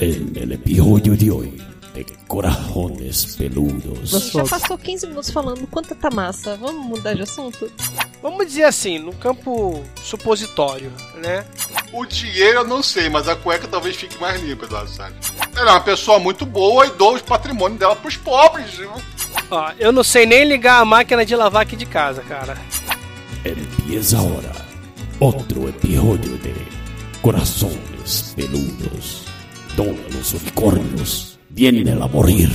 en el episodio de hoy de Corajones Peludos. Já passou 15 minutos falando quanta tá massa. Vamos mudar de assunto? Vamos dizer assim, no campo supositório, né? O dinheiro eu não sei, mas a cueca talvez fique mais limpa, Eduardo Salles. Ela é uma pessoa muito boa e dou o patrimônio dela pros pobres. viu? Ó, eu não sei nem ligar a máquina de lavar aqui de casa, cara. Empieza ahora otro episodio de Corazones Peludos, donde los unicornios vienen a morir.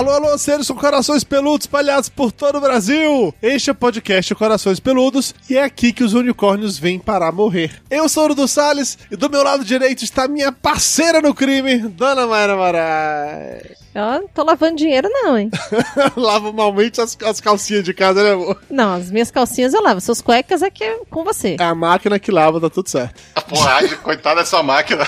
Alô, alô, seres com corações peludos espalhados por todo o Brasil! Este é o podcast Corações Peludos e é aqui que os unicórnios vêm para morrer. Eu sou o Dudu Salles e do meu lado direito está minha parceira no crime, Dona Mayra Marais. Eu não tô lavando dinheiro, não, hein? Lava malmente as, as calcinhas de casa, né, amor? Não, as minhas calcinhas eu lavo. Suas cuecas é que é com você. É a máquina que lava, tá tudo certo. Porra, coitada dessa máquina.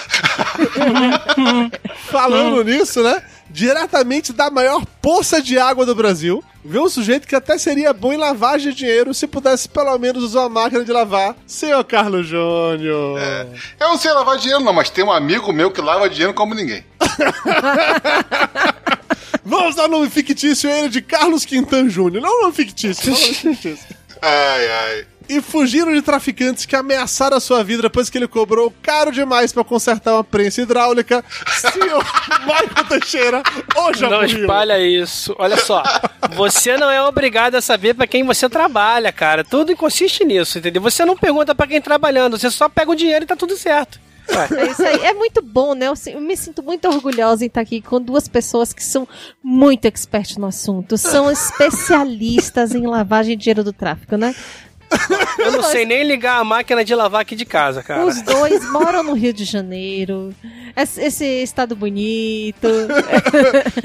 Falando nisso, né? Diretamente da maior poça de água do Brasil, vê um sujeito que até seria bom em lavagem de dinheiro se pudesse pelo menos usar uma máquina de lavar, senhor Carlos Júnior. É. Eu não sei lavar dinheiro, não, mas tem um amigo meu que lava dinheiro como ninguém. Vamos dar nome fictício a ele de Carlos Quintan Júnior. Não nome fictício, não nome fictício. Ai, ai. E fugiram de traficantes que ameaçaram a sua vida depois que ele cobrou caro demais pra consertar uma prensa hidráulica. Senhor Michael Teixeira, hoje Não espalha isso. Olha só, você não é obrigado a saber pra quem você trabalha, cara. Tudo consiste nisso, entendeu? Você não pergunta pra quem tá trabalhando, você só pega o dinheiro e tá tudo certo. É isso aí. É muito bom, né? Eu me sinto muito orgulhosa em estar aqui com duas pessoas que são muito expertas no assunto. São especialistas em lavagem de dinheiro do tráfico, né? Eu não sei nem ligar a máquina de lavar aqui de casa, cara. Os dois moram no Rio de Janeiro. Esse, estado bonito.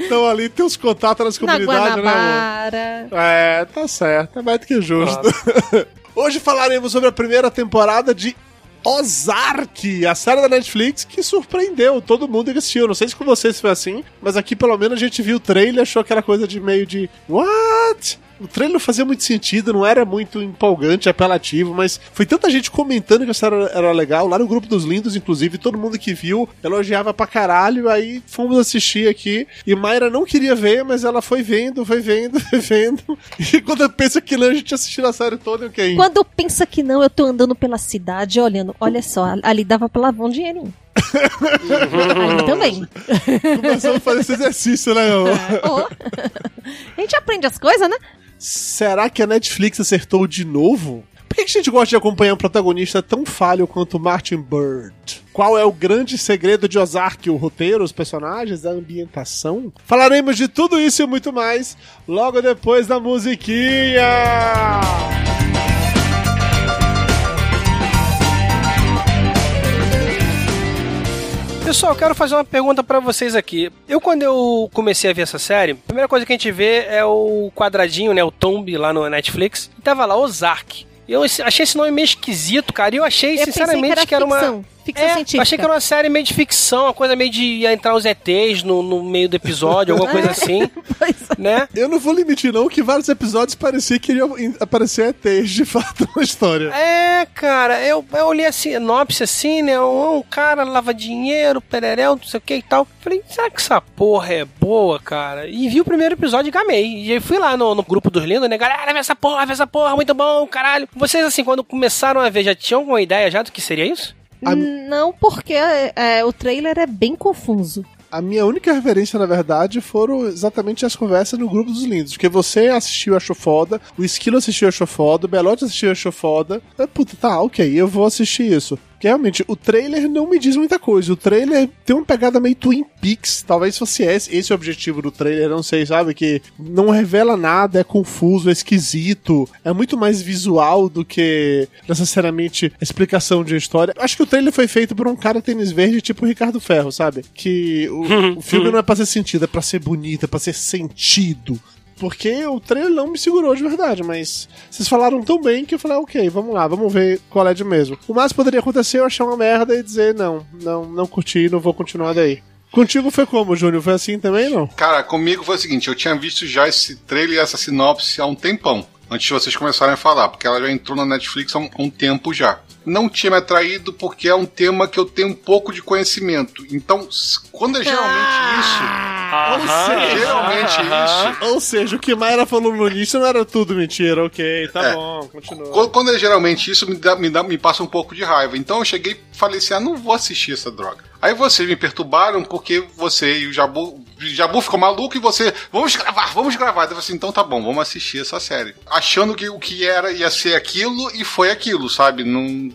Então ali tem os contatos nas na comunidades, né. É, tá certo, é mais do que justo. Hoje falaremos sobre a primeira temporada de Ozark, a série da Netflix que surpreendeu todo mundo que assistiu. Não sei se com vocês foi assim, mas aqui pelo menos a gente viu o trailer e achou aquela coisa de meio de What? O trailer não fazia muito sentido, não era muito empolgante, apelativo, mas foi tanta gente comentando que a série era- era legal. Lá no grupo dos lindos, inclusive, todo mundo que viu elogiava pra caralho. Aí fomos assistir aqui e Mayra não queria ver, mas ela foi vendo, foi vendo, foi vendo. E quando eu penso que não, a gente assistiu a série toda, eu quem? Quando pensa que não, eu tô andando pela cidade olhando. Olha só, ali dava pra lavar um dinheirinho. ali também. Começamos a fazer esse exercício, né, meu? Ó. A gente aprende as coisas, né? Será que a Netflix acertou de novo? Por que a gente gosta de acompanhar um protagonista tão falho quanto Martin Bird? Qual é o grande segredo de Ozark? O roteiro, os personagens, a ambientação? Falaremos de tudo isso e muito mais logo depois da musiquinha! Pessoal, eu quero fazer uma pergunta pra vocês aqui. Eu, quando eu comecei a ver essa série, a primeira coisa que a gente vê é o quadradinho, né? O tomb lá no Netflix. E tava lá, Ozark. Eu achei esse nome meio esquisito, cara. E eu achei, Eu sinceramente, pensei que era, uma. Ficção. É, científica. achei que era uma série meio de ficção, uma coisa meio de ia entrar os ETs no, no meio do episódio, alguma coisa assim, Pois é. né? Eu não vou limitar, não, que vários episódios parecia que iriam in- aparecer ETs de fato na história. É, cara, eu, eu olhei a sinopse assim, né? Um, um cara lava dinheiro, pereréu, não sei o que e tal. Falei, será que essa porra é boa, cara? E vi o primeiro episódio e gamei. E aí fui lá no, no grupo dos lindos, né? Galera, vê essa porra, vê essa porra, muito bom, caralho. Vocês, assim, quando começaram a ver, já tinham alguma ideia já do que seria isso? A- Não, porque é, o trailer é bem confuso. A minha única referência, na verdade, foram exatamente as conversas no grupo dos lindos. Porque você assistiu achou foda, o Esquilo assistiu achou foda, o Belote assistiu achou foda. Ah, Puta, tá, ok, eu vou assistir isso. Porque realmente, o trailer não me diz muita coisa. O trailer tem uma pegada meio Twin Peaks. Talvez fosse esse, esse o objetivo do trailer, não sei, sabe? Que não revela nada, é confuso, é esquisito. É muito mais visual do que necessariamente explicação de história. Acho que o trailer foi feito por um cara tênis verde tipo o Ricardo Ferro, sabe? Que o, o filme não é pra ser sentido, é pra ser bonito, é pra ser sentido. Porque o trailer não me segurou de verdade, mas vocês falaram tão bem que eu falei, ok, vamos lá, vamos ver qual é de mesmo. O mais poderia acontecer é eu achar uma merda e dizer, não, não, não curti, não vou continuar daí. Contigo foi como, Júnior? Foi assim também, não? Cara, comigo foi o seguinte, eu tinha visto já esse trailer e essa sinopse há um tempão. Antes de vocês começarem a falar, porque ela já entrou na Netflix há um, um tempo já. Não tinha me atraído porque é um tema que eu tenho um pouco de conhecimento. Então, quando é geralmente isso, geralmente isso, Ou seja, o que Mayra falou no início não era tudo mentira, ok, tá É. bom, continua. Quando, quando é geralmente isso, me, dá, me, dá, me passa um pouco de raiva. Então eu cheguei e falei assim: ah, não vou assistir essa droga. Aí vocês me perturbaram porque você e o Jabu. Jabu ficou maluco e você. Vamos gravar, vamos gravar. Eu falei assim: então tá bom, vamos assistir essa série. Achando que o que era ia ser aquilo e foi aquilo, sabe? Num,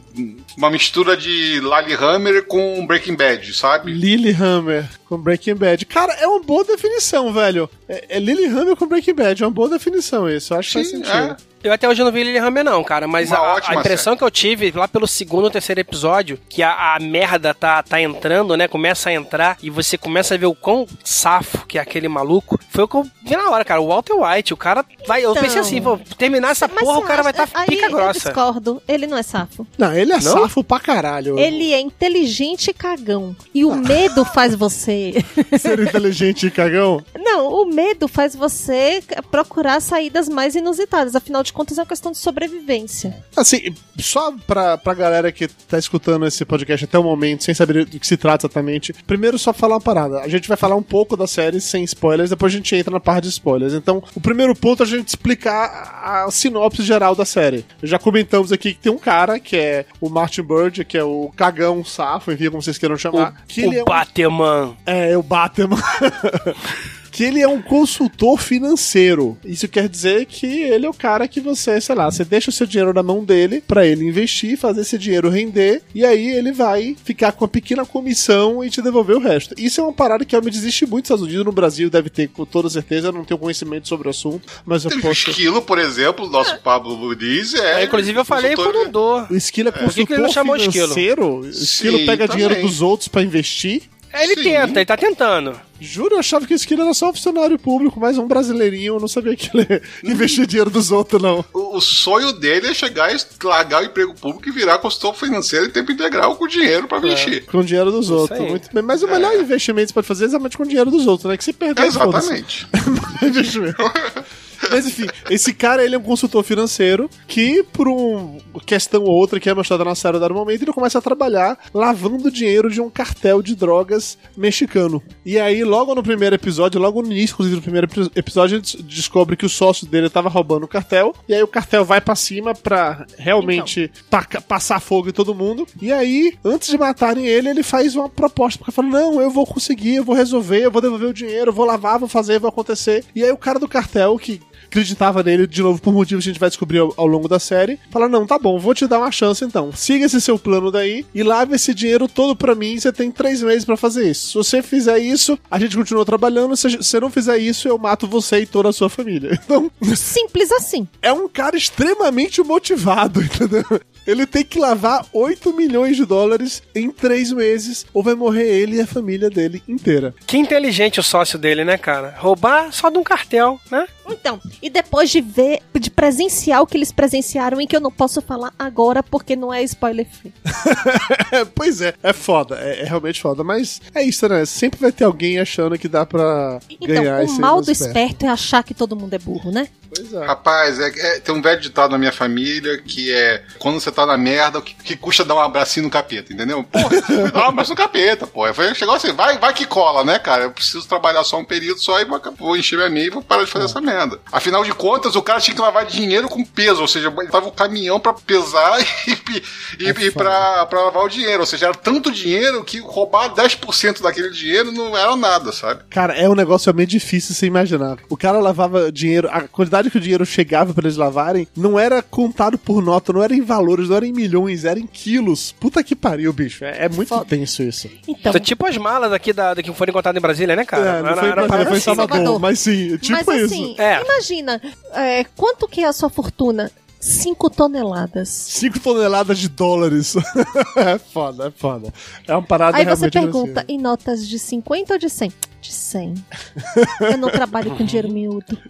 uma mistura de Lillehammer com Breaking Bad, sabe? Lilyhammer com Breaking Bad. Cara, é uma boa definição, velho. É, é Lilyhammer com Breaking Bad, é uma boa definição isso. Eu acho que faz Sim, sentido. é. Eu até hoje não vi Lilyhammer não, cara, mas a, a impressão série. que eu tive lá pelo segundo ou terceiro episódio, que a, a merda tá, tá entrando, né, começa a entrar e você começa a ver o quão safo que é aquele maluco, foi o que eu vi na hora, cara, o Walter White, o cara vai, eu Então. pensei assim, vou terminar essa Mas porra, o cara vai estar tá pica Eu grossa. discordo. Ele não é safo. Não, ele é Não? safo pra caralho. Ele é inteligente e cagão. E o medo faz você. Ser inteligente e cagão. Não, o medo faz você procurar saídas mais inusitadas. Afinal de contas, é uma questão de sobrevivência. Assim, só pra, pra galera que tá escutando esse podcast até o momento, sem saber do que se trata exatamente, primeiro só falar uma parada. A gente vai falar um pouco da série sem spoilers, depois a gente entra na parte de spoilers. Então, o primeiro ponto é a gente explicar a sinopse geral da série. Já comentamos aqui que tem um cara, que é o Martin Bird, que é o cagão safo, enfim, como vocês queiram chamar. que ele é o um Batman. é, o Batman. que ele é um consultor financeiro. Isso quer dizer que ele é o cara que você, sei lá, você deixa o seu dinheiro na mão dele pra ele investir, fazer esse dinheiro render, e aí ele vai ficar com uma pequena comissão e te devolver o resto. Isso é uma parada que realmente existe muito nos Estados Unidos, no Brasil deve ter com toda certeza, eu não tenho conhecimento sobre o assunto, mas eu O posso... Esquilo, por exemplo, o nosso Pablo Muniz é. É, inclusive eu falei consultor- por um dor. O Esquilo é Por que que ele consultor não chamou Esquilo? financeiro? O Esquilo Sim, pega dinheiro dos outros pra investir? Ele Sim. tenta, ele tá tentando. Juro, eu achava que esse Esquilo era só um funcionário público, mais um brasileirinho. Eu não sabia que ele investia dinheiro dos outros, não. O, o sonho dele é chegar e largar o emprego público e virar consultor financeiro em tempo integral com dinheiro pra mexer. Com dinheiro dos outros. Muito bem. Mas o melhor investimento que você pode fazer é exatamente com dinheiro dos outros, né? Que se perder, foda-se. Exatamente. investimento. Mas enfim, esse cara ele é um consultor financeiro que, por uma questão ou outra que é mostrada na série dado momento, ele começa a trabalhar lavando dinheiro de um cartel de drogas mexicano. E aí, logo no primeiro episódio, logo no início, inclusive no primeiro epi- episódio, ele des- descobre que o sócio dele tava roubando o cartel. E aí o cartel vai pra cima pra realmente taca- passar fogo em todo mundo. E aí, antes de matarem ele, ele faz uma proposta. Porque fala: Não, eu vou conseguir, eu vou resolver, eu vou devolver o dinheiro, eu vou lavar, vou fazer, vai acontecer. E aí o cara do cartel, que acreditava nele, de novo, por motivos que a gente vai descobrir ao, ao longo da série, fala: Não, tá bom, vou te dar uma chance então. Siga esse seu plano daí e lave esse dinheiro todo pra mim. Você tem três meses pra fazer isso. Se você fizer isso, a gente continua trabalhando. Se você não fizer isso, eu mato você e toda a sua família. Então, Simples assim. é um cara extremamente motivado, entendeu? Ele tem que lavar 8 milhões de dólares em 3 meses, ou vai morrer ele e a família dele inteira. Que inteligente o sócio dele, né, cara? Roubar só de um cartel, né? Então, e depois de ver, de presenciar o que eles presenciaram, em que eu não posso falar agora porque não é spoiler free. pois é, é foda, é, é realmente foda, mas é isso, né? Sempre vai ter alguém achando que dá pra Então, ganhar o esse mal do esperto. esperto é achar que todo mundo é burro, né? Pois é. Rapaz, é, é- tem um velho ditado na minha família que é quando você tá na merda, o que, que custa dar um abracinho no capeta, entendeu? Porra, dá um abraço no capeta, pô. Chegou assim, vai, vai que cola, né, cara? Eu preciso trabalhar só um período só e vou, vou encher minha meia e vou parar de fazer essa merda. Afinal de contas, o cara tinha que lavar dinheiro com peso, ou seja, ele tava o caminhão pra pesar e, e, e pra, pra lavar o dinheiro. Ou seja, era tanto dinheiro que roubar 10% daquele dinheiro não era nada, sabe? Cara, é um negócio realmente difícil de se imaginar. O cara lavava dinheiro, a quantidade que o dinheiro chegava pra eles lavarem não era contado por nota, não era em valores, não era em milhões, era em quilos. Puta que pariu, bicho. É, é muito Foda. tenso isso. Então, Então, tipo as malas aqui da, da que foram encontradas em Brasília, né, cara? é, não foi em Brasília, parada foi em. Salvador, Salvador. mas sim, tipo mas isso. assim, É. imagina, é, quanto que é a sua fortuna? 5 toneladas. 5 toneladas de dólares. é foda, é foda. É uma parada Aí você pergunta, em notas de 50 ou de 100? De 100. Eu não trabalho com dinheiro miúdo.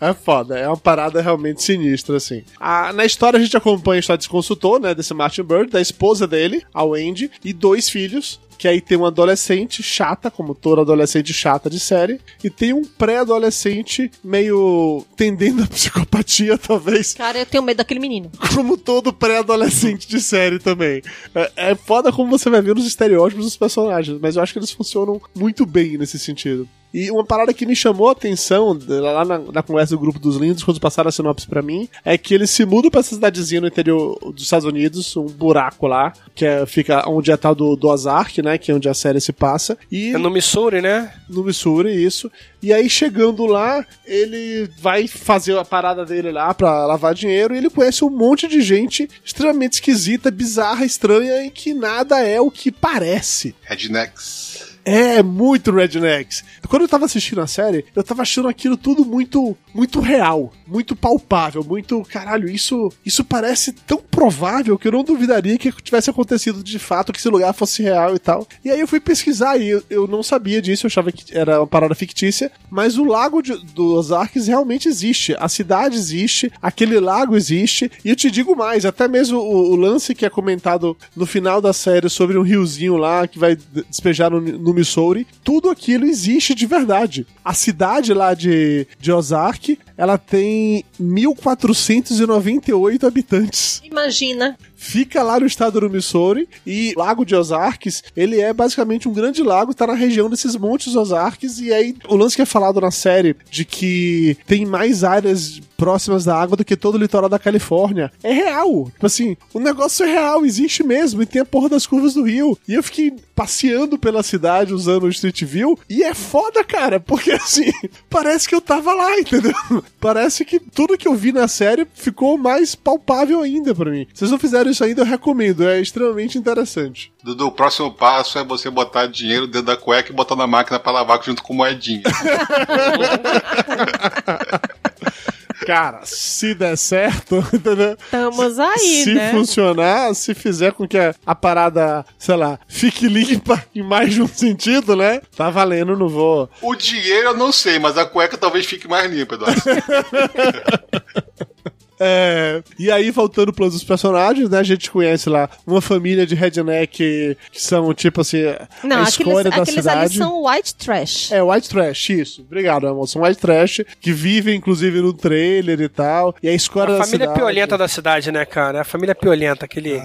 É foda, é uma parada realmente sinistra, assim. A- na história a gente acompanha a história desse consultor, né, desse Martin Bird, da esposa dele, a Wendy, e dois filhos, que aí tem uma adolescente chata, como toda adolescente chata de série, e tem um pré-adolescente meio tendendo à psicopatia, talvez, Cara, eu tenho medo daquele menino. como todo pré-adolescente de série também. É, é foda como você vai ver os estereótipos dos personagens, mas eu acho que eles funcionam muito bem nesse sentido. E uma parada que me chamou a atenção lá na, na conversa do grupo dos lindos, quando passaram a sinopse pra mim, é que eles se mudam pra essa cidadezinha no interior dos Estados Unidos, um buraco lá, que é- fica onde é a tal do, do Ozark, né? Que é onde a série se passa. E É no Missouri, né? no Missouri, isso. E aí, chegando lá, ele vai fazer a parada dele lá pra lavar dinheiro e ele conhece um monte de gente extremamente esquisita, bizarra, estranha e que nada é o que parece. Rednecks. É muito Rednecks. Quando eu tava assistindo a série, eu tava achando aquilo tudo muito muito real, muito palpável, muito caralho, isso isso parece tão provável que eu não duvidaria que tivesse acontecido de fato que esse lugar fosse real e tal. E aí eu fui pesquisar e eu, eu não sabia disso, eu achava que era uma parada fictícia, mas o lago de, dos Arques realmente existe, a cidade existe, aquele lago existe, e eu te digo mais, até mesmo o, o lance que é comentado no final da série sobre um riozinho lá que vai despejar no, no Missouri, tudo aquilo existe de verdade. A cidade lá de, de Ozark, ela tem 1498 habitantes Imagina. fica lá no estado do Missouri e o Lago de Ozarks, ele é basicamente um grande lago, tá na região desses montes Ozarks e aí o lance que é falado na série de que tem mais áreas próximas da água do que todo o litoral da Califórnia é real. Tipo assim, o negócio é real, existe mesmo e tem a porra das curvas do rio. E eu fiquei passeando pela cidade usando o Street View e é foda, cara, porque assim, parece que eu tava lá, entendeu? Parece que tudo que eu vi na série ficou mais palpável ainda pra mim. Se vocês não fizeram isso ainda, eu recomendo, é extremamente interessante. Dudu, o próximo passo é você botar dinheiro dentro da cueca e botar na máquina pra lavar junto com moedinha. Cara, se der certo, entendeu? Estamos aí, se né? funcionar, se fizer com que a, a parada, sei lá, fique limpa em mais de um sentido, né? Tá valendo, não vou. o dinheiro eu não sei, mas a cueca talvez fique mais limpa, Eduardo. É, e aí, voltando para os personagens, né? A gente conhece lá uma família de redneck que são, tipo assim, Não, a aqueles, escória da aqueles ali cidade. são white trash. É, white trash, isso. Obrigado, amor. São white trash que vivem, inclusive, no trailer e tal. E a escória A da família cidade. piolenta da cidade, né, cara? A família piolenta, aquele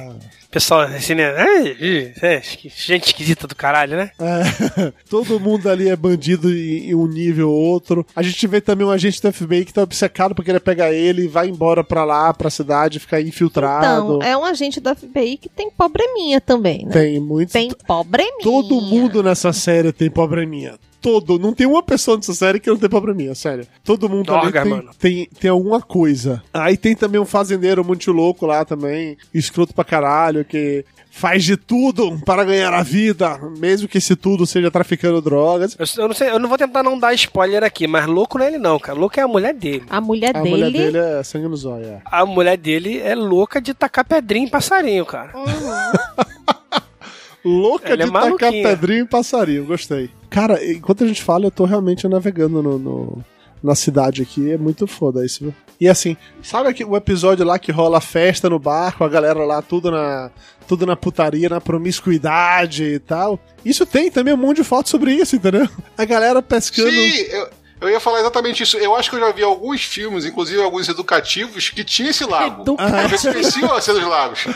pessoal assim, né? É, gente esquisita do caralho, né? É, todo mundo ali é bandido em, em um nível ou outro. A gente vê também um agente do FBI que tá obcecado por querer pegar ele e vai embora pra lá, pra cidade, ficar infiltrado. Então, é um agente do FBI que tem probleminha também, né? Tem muito. Tem probleminha. Todo mundo nessa série tem probleminha. Todo. Não tem uma pessoa nessa série que não tem probleminha, sério. Todo mundo ali tem, tem, tem alguma coisa. Aí tem também um fazendeiro muito louco lá também, escroto pra caralho, que faz de tudo para ganhar a vida, mesmo que esse tudo seja traficando drogas. Eu, eu não sei, eu não vou tentar não dar spoiler aqui, mas louco não é ele não, cara. Louco é a mulher dele. A mulher A dele. mulher dele é sangue no zóio, é. A mulher dele é louca de tacar pedrinha em passarinho, cara. Louca Ela é de tacar maluquinha. pedrinho e passarinho, gostei. Cara, enquanto a gente fala, eu tô realmente navegando no, no- na cidade aqui, é muito foda isso, viu? E assim, sabe o episódio lá que rola festa no barco, a galera lá tudo na, tudo na putaria, na promiscuidade e tal? Isso tem também um monte de fotos sobre isso, entendeu? A galera pescando. Sim, eu, eu ia falar exatamente isso. Eu acho que eu já vi alguns filmes, inclusive alguns educativos, que tinha esse lago. Educativo. Eles conheciam a cena dos lagos.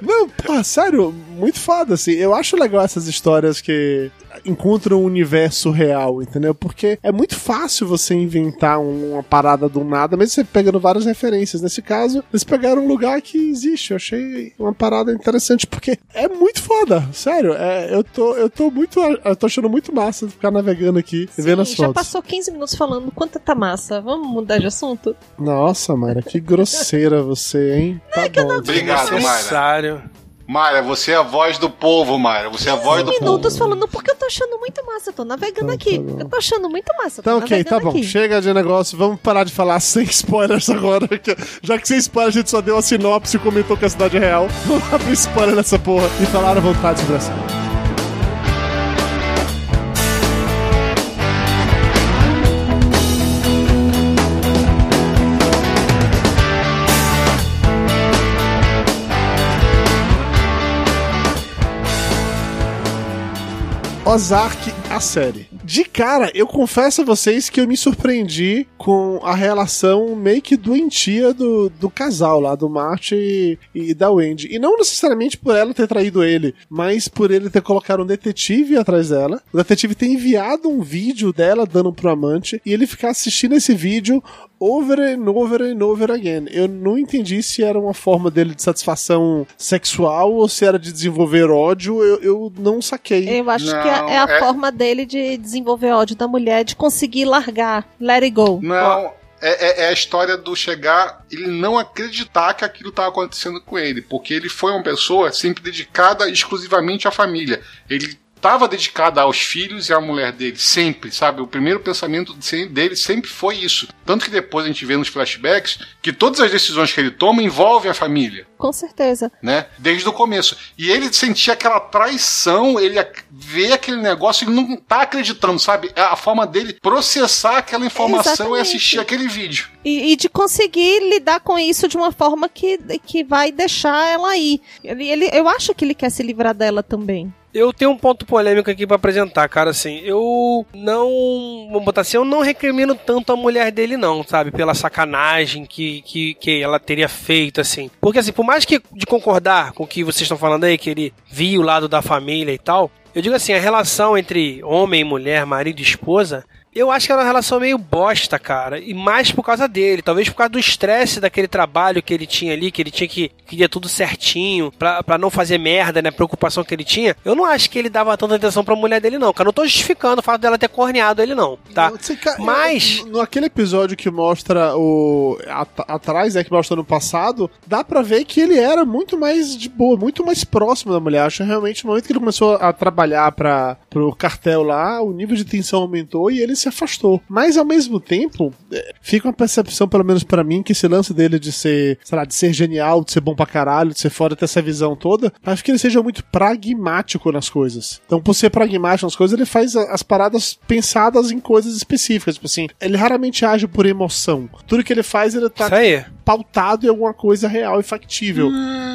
Não, pô, sério, muito foda, assim. Eu acho legal essas histórias que encontram um universo real, entendeu? Porque é muito fácil você inventar um- uma parada do nada, mesmo você pegando várias referências. Nesse caso, eles pegaram um lugar que existe. Eu achei uma parada interessante, porque é muito foda, sério. É, eu, tô, eu tô muito. Eu tô achando muito massa ficar navegando aqui e vendo as Sim, já fotos. passou 15 minutos falando quanta tá massa. Vamos mudar de assunto? Nossa, Mayra, que grosseira você, hein? Tá bom. Obrigado, Mayra. Necessário. Mayra, você é a voz do povo, Mayra. Você é a voz do povo. Minutos falando porque eu tô achando muito massa. Eu tô navegando Tá, aqui. tá eu tô achando muito massa. eu Tá ok, tá bom. aqui. Chega de negócio, vamos parar de falar sem spoilers agora. que- Já que sem spoiler a gente só deu a sinopse e comentou que a cidade é real, vamos abrir spoiler nessa porra e falar à vontade sobre essa. Ozark, a série. De cara, eu confesso a vocês que eu me surpreendi com a relação meio que doentia do, do casal lá, do Marty e, e da Wendy. E não necessariamente por ela ter traído ele, mas por ele ter colocado um detetive atrás dela. O detetive ter enviado um vídeo dela dando pro amante e ele ficar assistindo esse vídeo over and over and over again. Eu não entendi se era uma forma dele de satisfação sexual ou se era de desenvolver ódio. Eu, eu não saquei. Eu acho Não, que é, é a é- forma dele de desenvolver ódio da mulher, de conseguir largar, let it go. Não, é, é- é a história do chegar, ele não acreditar que aquilo estava acontecendo com ele, porque ele foi uma pessoa sempre dedicada exclusivamente à família. Ele estava dedicado aos filhos e à mulher dele, sempre, sabe? O primeiro pensamento de- dele sempre foi isso. Tanto que depois a gente vê nos flashbacks que todas as decisões que ele toma envolvem a família Com certeza. né? Desde o começo. E ele sentia aquela traição, ele vê aquele negócio, ele não tá acreditando, sabe? É a forma dele processar aquela informação Exatamente. e assistir aquele vídeo. E, e de conseguir lidar com isso de uma forma que, que vai deixar ela ir. Ele, ele- eu acho que ele quer se livrar dela também. Eu tenho um ponto polêmico aqui pra apresentar, cara, assim, eu não, vamos botar assim, eu não recrimino tanto a mulher dele não, sabe, pela sacanagem que, que, que ela teria feito, assim. Porque assim, por mais que de concordar com o que vocês estão falando aí, que ele viu o lado da família e tal, eu digo assim, a relação entre homem mulher, marido e esposa, eu acho que era uma relação meio bosta, cara. E mais por causa dele. Talvez por causa do estresse daquele trabalho que ele tinha ali, que ele tinha que queria tudo certinho, pra, pra não fazer merda, né? Preocupação que ele tinha. Eu não acho que ele dava tanta atenção pra mulher dele, não. Cara, não tô justificando o fato dela ter corneado ele, não, tá? Você ca- Mas- eu- Naquele episódio que mostra o. at- atrás, né? Que mostra no passado, dá pra ver que ele era muito mais de boa, muito mais próximo da mulher. Acho que realmente no momento que ele começou a trabalhar para pro cartel lá, o nível de tensão aumentou e ele se afastou. Mas ao mesmo tempo, é, fica uma percepção, pelo menos pra mim, que esse lance dele de ser, sei lá, de ser genial, de ser bom pra caralho, de ser foda, ter essa visão toda, acho que ele seja muito pragmático nas coisas. Então, por ser pragmático nas coisas, ele faz as paradas pensadas em coisas específicas. Tipo assim, ele raramente age por emoção. Tudo que ele faz, ele tá pautado em alguma coisa real e factível. Hum,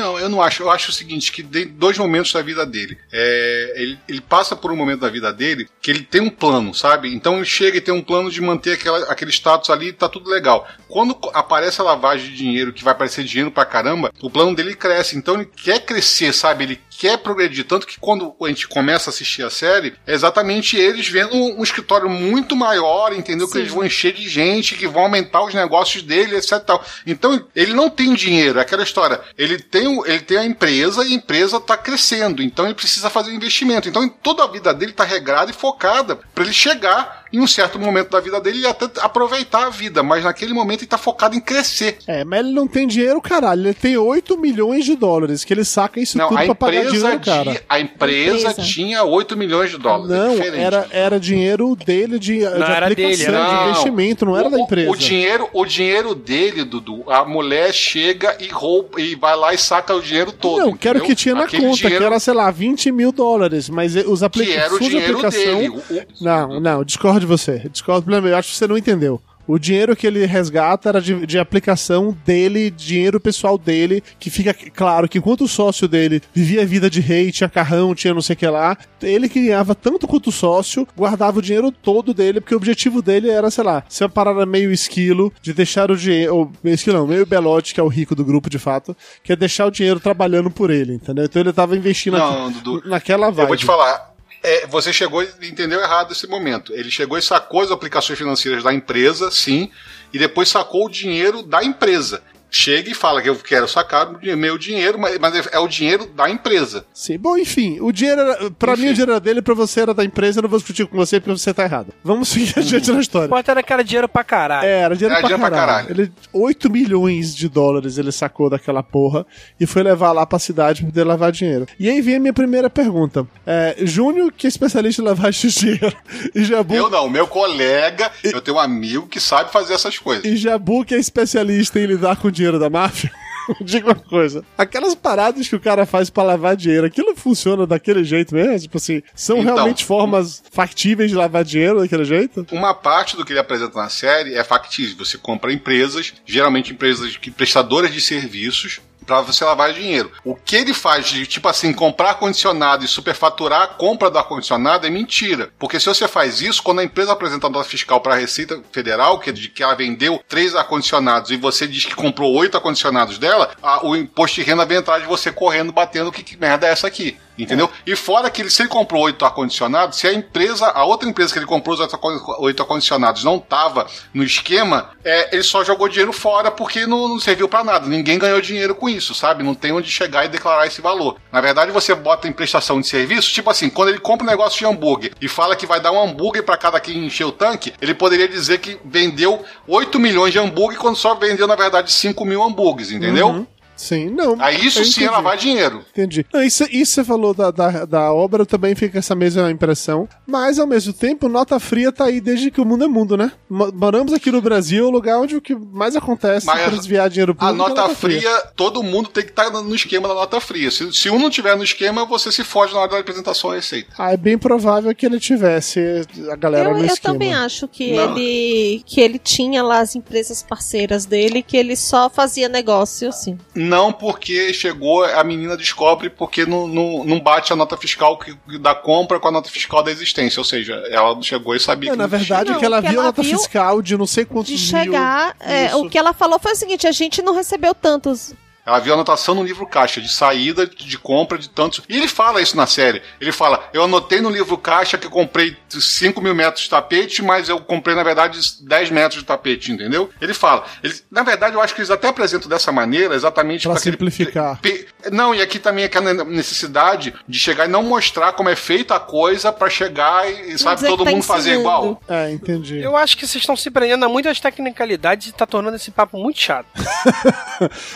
Não, eu não acho. Eu acho o seguinte, que tem dois momentos da vida dele. É, ele, ele passa por um momento da vida dele que ele tem um plano, sabe? Então ele chega e tem um plano de manter aquela, aquele status ali e tá tudo legal. Quando aparece a lavagem de dinheiro, que vai aparecer dinheiro pra caramba, o plano dele cresce. Então ele quer crescer, sabe? Ele quer progredir. Tanto que quando a gente começa a assistir a série, é exatamente eles vendo um, escritório muito maior, entendeu? Que Sim. eles vão encher de gente, que vão aumentar os negócios dele, etc. Tal. Então ele não tem dinheiro, é aquela história. Ele tem, ele tem a empresa e a empresa está crescendo, então ele precisa fazer um investimento. Então toda a vida dele está regrada e focada para ele chegar em um certo momento da vida dele e até aproveitar a vida, mas naquele momento ele está focado em crescer. É, mas ele não tem dinheiro, caralho. Ele tem 8 milhões de dólares, que ele saca isso Não, tudo a pra pagar empresa, dinheiro, cara. tinha, a empresa Empresa. tinha 8 milhões de dólares. é Não, diferente. era, era dinheiro dele de, de era aplicação, dele, era- de investimento, não era o, da empresa. O dinheiro, o dinheiro dele, Dudu, a mulher chega e rouba e vai lá e saca o dinheiro todo. Não, quero entendeu? que tinha na Aquele conta, dinheiro que era, sei lá, 20 mil dólares, mas os que aplica era o dinheiro aplicação. dele. O- o- Não, não, discordo de você. Discordo, eu acho que você não entendeu. O dinheiro que ele resgata era de, de aplicação dele, dinheiro pessoal dele, que fica claro que enquanto o sócio dele vivia a vida de rei, tinha carrão, tinha não sei o que lá, ele que ganhava tanto quanto o sócio, guardava o dinheiro todo dele, porque o objetivo dele era, sei lá, ser uma parada meio esquilo, de deixar o dinheiro, ou meio esquilo não, meio belote, que é o rico do grupo de fato, que é deixar o dinheiro trabalhando por ele, entendeu? Então ele tava investindo Não, aqui- Dudu, naquela vibe. Eu vou te falar. É, você chegou e entendeu errado esse momento. Ele chegou e sacou as aplicações financeiras da empresa, sim, e depois sacou o dinheiro da empresa. Chega e fala que eu quero sacar meu dinheiro, mas, mas é o dinheiro da empresa. Sim, bom, enfim, o dinheiro era, pra Enfim. mim o dinheiro era dele, pra você era da empresa, eu não vou discutir com você porque você tá errado. Vamos seguir adiante na história. Pode era cara dinheiro pra caralho. É, era dinheiro, Era pra, dinheiro pra caralho. caralho. Ele, 8 milhões de dólares ele sacou daquela porra e foi levar lá pra cidade pra poder lavar dinheiro. E aí vem a minha primeira pergunta. É, Júnior, que é especialista em de dinheiro, e Jabu, Eu não, meu colega, eu tenho um amigo que sabe fazer essas coisas. e Jabu, que é especialista em lidar com o dinheiro da máfia. Diga uma coisa, aquelas paradas que o cara faz pra lavar dinheiro, aquilo funciona daquele jeito mesmo? Tipo assim, são Então, realmente formas factíveis de lavar dinheiro daquele jeito? Uma parte do que ele apresenta na série é factível. Você compra empresas, geralmente empresas que prestadoras de serviços, pra você lavar dinheiro. O que ele faz de, tipo assim, comprar ar-condicionado e superfaturar a compra do ar-condicionado é mentira. Porque se você faz isso, quando a empresa apresenta a nota fiscal para a Receita Federal, que é de que ela vendeu três ar-condicionados e você diz que comprou oito ar-condicionados dela, a- o imposto de renda vem atrás de você correndo, batendo que, que merda é essa aqui. Entendeu? E fora que ele, se ele comprou oito ar-condicionados, se a empresa, a outra empresa que ele comprou os oito ar- oito ar-condicionados não tava no esquema, é, ele só jogou dinheiro fora porque não, não serviu pra nada. Ninguém ganhou dinheiro com isso, sabe? Não tem onde chegar e declarar esse valor. Na verdade, você bota em prestação de serviço, tipo assim, quando ele compra um negócio de hambúrguer e fala que vai dar um hambúrguer pra cada quem encher o tanque, ele poderia dizer que vendeu 8 milhões de hambúrguer quando só vendeu, na verdade, 5 mil hambúrgueres, entendeu? Sim, não. Aí isso eu sim é entendi. lavar dinheiro. Entendi. Não, isso, isso você falou da, da, da obra, eu também fico com essa mesma impressão. Mas, ao mesmo tempo, nota fria tá aí desde que o mundo é mundo, né? Mo- Moramos aqui no Brasil, o lugar onde o que mais acontece Mas para desviar dinheiro A público é nota fria, todo mundo tem que estar no esquema da nota fria. Se, se um não tiver no esquema, você se foge na hora da apresentação à receita. Ah, é bem provável que ele tivesse a galera Eu, no eu esquema. também acho que Não. ele que ele tinha lá as empresas parceiras dele, que ele só fazia negócio assim. Não porque chegou, a menina descobre porque não, não, não bate a nota fiscal que- da compra com a nota fiscal da existência. Ou seja, ela chegou e sabia Não, que na verdade, Não, que ela que viu a nota viu fiscal de não sei quantos De mil. chegar, é, o que ela falou foi o seguinte: a gente não recebeu tantos. Ela viu a anotação no livro caixa, de saída, de compra, de tantos. E ele fala isso na série. Ele fala: Eu anotei no livro caixa que eu comprei 5 mil metros de tapete, mas eu comprei, na verdade, 10 metros de tapete, entendeu? Ele fala. Ele, na verdade, eu acho que eles até apresentam dessa maneira, exatamente aquele- simplificar. Não, e aqui também é aquela necessidade de chegar e não mostrar como é feita a coisa pra chegar e, sabe, todo tá mundo fazer igual. É, entendi. Eu acho que vocês estão se prendendo a muitas tecnicalidades e tá tornando esse papo muito chato.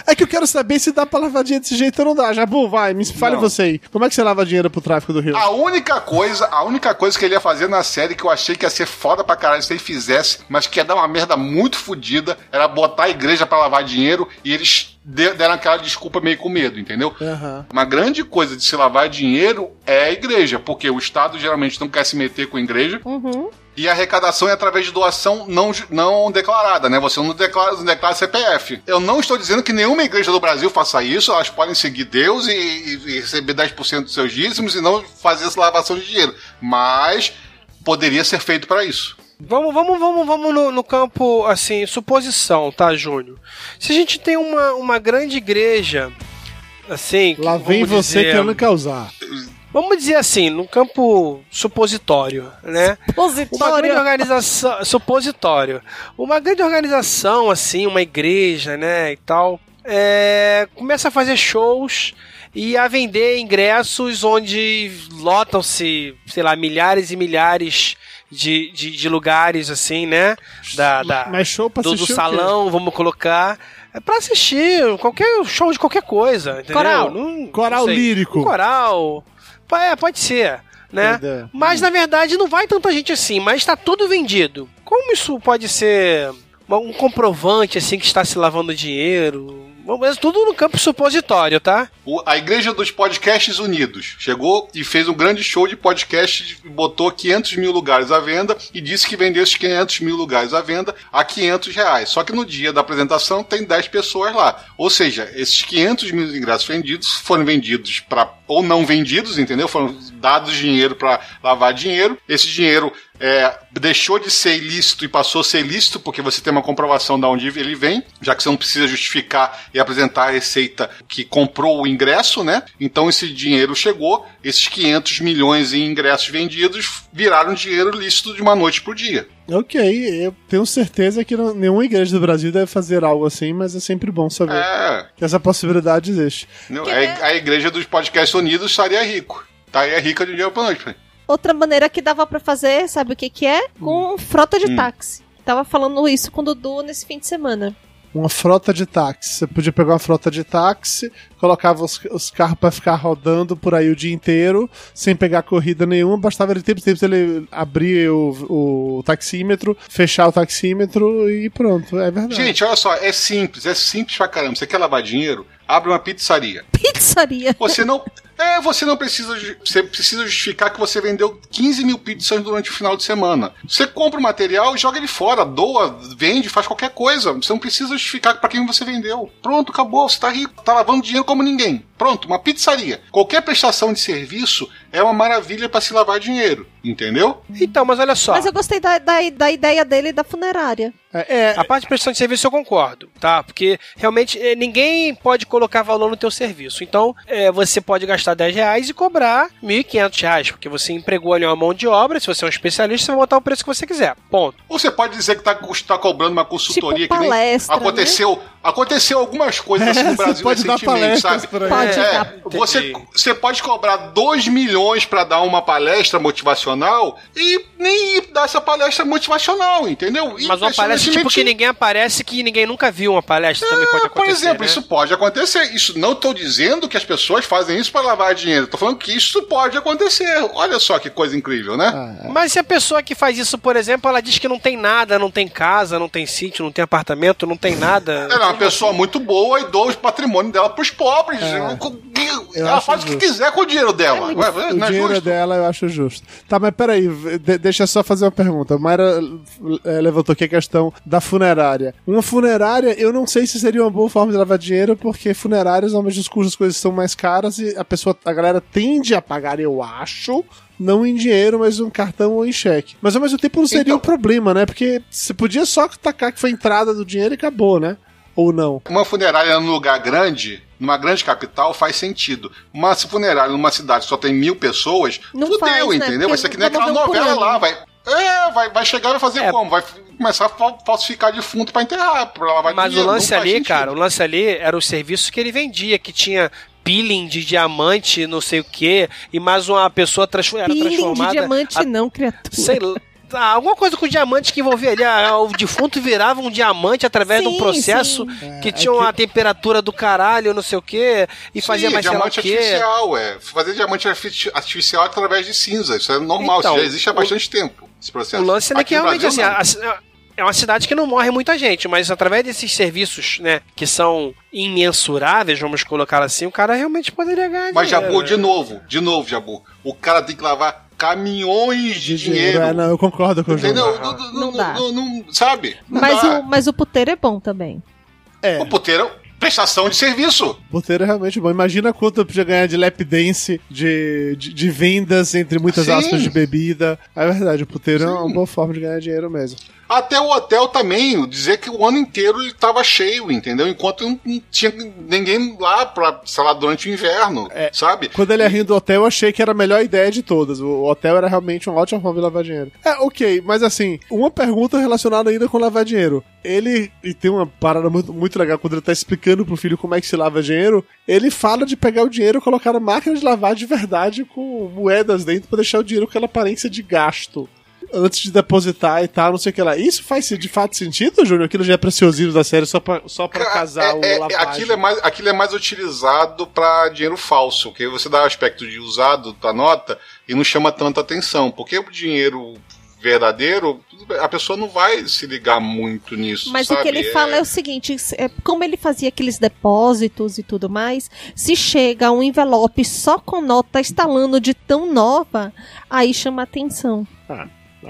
É que eu quero saber se dá pra lavar dinheiro desse jeito ou não dá. Jabu, vai, me fale Não. você aí. Como é que você lava dinheiro pro tráfico do Rio? A única coisa, a única coisa que ele ia fazer na série que eu achei que ia ser foda pra caralho se ele fizesse, mas que ia dar uma merda muito fodida, era botar a igreja pra lavar dinheiro e eles deram aquela desculpa meio com medo, entendeu? Aham. Uma grande coisa de se lavar dinheiro é a igreja, porque o Estado geralmente não quer se meter com a igreja. Uhum. E a arrecadação é através de doação não, não declarada, né? Você não declara, não declara CPF. Eu não estou dizendo que nenhuma igreja do Brasil faça isso, elas podem seguir Deus e, e- e receber 10% dos seus dízimos e não fazer essa lavação de dinheiro. Mas poderia ser feito para isso. Vamos, vamos, vamos, vamos no, no campo, assim, suposição, tá, Júnior? Se a gente tem uma, uma grande igreja, assim... que, Lá vem vamos você dizer- querendo causar. Vamos dizer assim, no campo supositório, né? Uma grande organização, supositório, uma grande organização, assim, uma igreja, né, e tal, é, começa a fazer shows e a vender ingressos onde lotam-se, sei lá, milhares e milhares de, de, de lugares, assim, né, da, da, Mas show pra do, do assistir o quê? salão, vamos colocar, é pra assistir qualquer show de qualquer coisa, entendeu? Coral. Não- Coral não lírico. Um coral, é, pode ser, né? Entendeu? Mas na verdade não vai tanta gente assim, mas está tudo vendido. Como isso pode ser um comprovante assim que está se lavando dinheiro? Mas tudo no campo supositório, tá? O- a Igreja dos Podcasts Unidos chegou e fez um grande show de podcast, botou 500 mil lugares à venda e disse que vendeu esses 500 mil lugares à venda a 500 reais. Só que no dia da apresentação tem 10 pessoas lá. Ou seja, esses 500 mil ingressos vendidos foram vendidos para ou não vendidos, entendeu? Foram dados dinheiro para lavar dinheiro. Esse dinheiro é, deixou de ser ilícito e passou a ser ilícito porque você tem uma comprovação de onde ele vem, já que você não precisa justificar e apresentar a receita que comprou o ingresso, né? Então esse dinheiro chegou, esses 500 milhões em ingressos vendidos viraram dinheiro lícito de uma noite pro dia. Ok, eu tenho certeza que não- nenhuma igreja do Brasil deve fazer algo assim, mas é sempre bom saber É, que essa possibilidade existe. não, Que a, é- a igreja dos podcasts unidos estaria rico. Estaria rica de dia pra noite. pai. Outra maneira que dava pra fazer, sabe o que que é? Com frota de Hum. táxi. Tava falando isso com o Dudu nesse fim de semana. Uma frota de táxi. Você podia pegar uma frota de táxi, colocava os, os carros pra ficar rodando por aí o dia inteiro, sem pegar corrida nenhuma, bastava ele tempo tempo ele abrir o, o taxímetro, fechar o taxímetro e pronto. É verdade. Gente, olha só, é simples, é simples pra caramba. Você quer lavar dinheiro? Abre uma pizzaria. Pizzaria. Você não. É, você não precisa. Você precisa justificar que você vendeu 15 mil pizzas durante o final de semana. Você compra o material e joga ele fora, doa, vende, faz qualquer coisa. Você não precisa justificar pra quem você vendeu. Pronto, acabou. Você tá rico, tá lavando dinheiro como ninguém. Pronto, uma pizzaria. Qualquer prestação de serviço é uma maravilha pra se lavar dinheiro. Entendeu? Então, mas olha só. Mas eu gostei da, da, da ideia dele da funerária. É, é, A parte de prestação de serviço eu concordo, tá? Porque realmente eh, ninguém pode colocar valor no teu serviço. Então, eh, você pode gastar 10 reais e cobrar 1.500 reais, porque você empregou ali uma mão de obra. Se você é um especialista, você vai botar o preço que você quiser. Ponto. Ou você pode dizer que tá, tá cobrando uma consultoria Tipo que nem palestra, aconteceu. Aconteceu algumas coisas assim no Brasil pode recentemente, sabe? Pode É, dar. você, você pode cobrar 2 milhões pra dar uma palestra motivacional e nem dar essa palestra motivacional, entendeu? E Mas uma palestra tipo que ninguém aparece, que ninguém nunca viu uma palestra, também pode acontecer. Por exemplo, né? isso pode acontecer. Isso não estou dizendo que as pessoas fazem isso para lavar dinheiro. Estou falando que isso pode acontecer. Olha só que coisa incrível, né? Ah, Mas se a pessoa que faz isso, por exemplo, ela diz que não tem nada, não tem casa, não tem sítio, não tem apartamento, não tem nada. É uma pessoa muito boa e doa o patrimônio dela pros pobres. Eu Ela faz o que justo. quiser com o dinheiro dela. É Ué, o não é dinheiro é justo? dela, eu acho justo. Tá, mas peraí, de- deixa eu só fazer uma pergunta. Mayra eh, levantou aqui a questão da funerária. Uma funerária, eu não sei se seria uma boa forma de lavar dinheiro, porque funerárias, normalmente, cujas coisas são mais caras e a pessoa, a galera tende a pagar, eu acho, não em dinheiro, mas em um cartão ou em cheque. Mas ao mesmo tempo não seria Então. um problema, né? Porque você podia só tacar que foi a entrada do dinheiro e acabou, né? Ou não. Uma funerária num lugar grande, numa grande capital, faz sentido. Uma funerária numa cidade que só tem mil pessoas, Não fudeu, faz, né? entendeu? Vai Porque ser que nem aquela novela lá, vai. É, vai, vai chegar e vai fazer É. como? Vai começar a fal- falsificar defunto pra enterrar, pra lavar Mas o dinheiro. lance Não faz ali, sentido. cara, o lance ali era o serviço que ele vendia, que tinha peeling de diamante, não sei o quê, e mais uma pessoa era Peeling de transformada. diamante a- não, criatura. sei lá. Ah, alguma coisa com diamante que envolvia ali. ah, O defunto virava um diamante através de um Sim, processo sim. que tinha uma temperatura do caralho, não sei o quê, e fazia Sim, mais sei lá o diamante quê. artificial, é. Fazer diamante artifici- artificial através de cinza. Isso é normal, Então, isso já existe há o- bastante tempo. Esse O processo. lance é Aqui que realmente assim, Brasil, não. a- a- é uma cidade que não morre muita gente, mas através desses serviços, né, que são imensuráveis, vamos colocar assim, o cara realmente poderia ganhar Mas, dinheiro. Jabu, de novo, de novo, Jabu. O cara tem que lavar caminhões de, dinheiro. É, não, eu concordo com o João. Entendeu? Não, não, Não dá. não- não- sabe? Não Mas dá. o, mas o puteiro é bom também. É. O puteiro, prestação de serviço. Puteiro é realmente bom. Imagina quanto eu podia ganhar de lap dance, de, de, de vendas, entre muitas Sim. aspas, de bebida. É verdade, o puteiro é uma Sim. boa forma de ganhar dinheiro mesmo. Até o hotel também, dizer que o ano inteiro ele tava cheio, entendeu? Enquanto não tinha ninguém lá pra, sei lá, durante o inverno, É. sabe? Quando ele ia rindo do hotel, eu achei que era a melhor ideia de todas. O hotel era realmente uma ótima forma de lavar dinheiro. É, ok, mas assim, uma pergunta relacionada ainda com lavar dinheiro. Ele, e tem uma parada muito, muito legal, quando ele tá explicando pro filho como é que se lava dinheiro, ele fala de pegar o dinheiro e colocar na máquina de lavar de verdade com moedas dentro pra deixar o dinheiro com aquela aparência de gasto. Antes de depositar e tal, não sei o que lá. Isso faz de fato sentido, Júnior? Aquilo já é preciosismo da série só pra, só pra casar É, é, o lavagem. aquilo, é mais, aquilo é mais utilizado para dinheiro falso, que você dá o aspecto de usado da nota e não chama tanta atenção, porque o dinheiro verdadeiro, a pessoa não vai se ligar muito nisso. Mas sabe? o que ele fala é o seguinte: é, como ele fazia aqueles depósitos e tudo mais, se chega um envelope só com nota estalando de tão nova, aí chama atenção. Ah,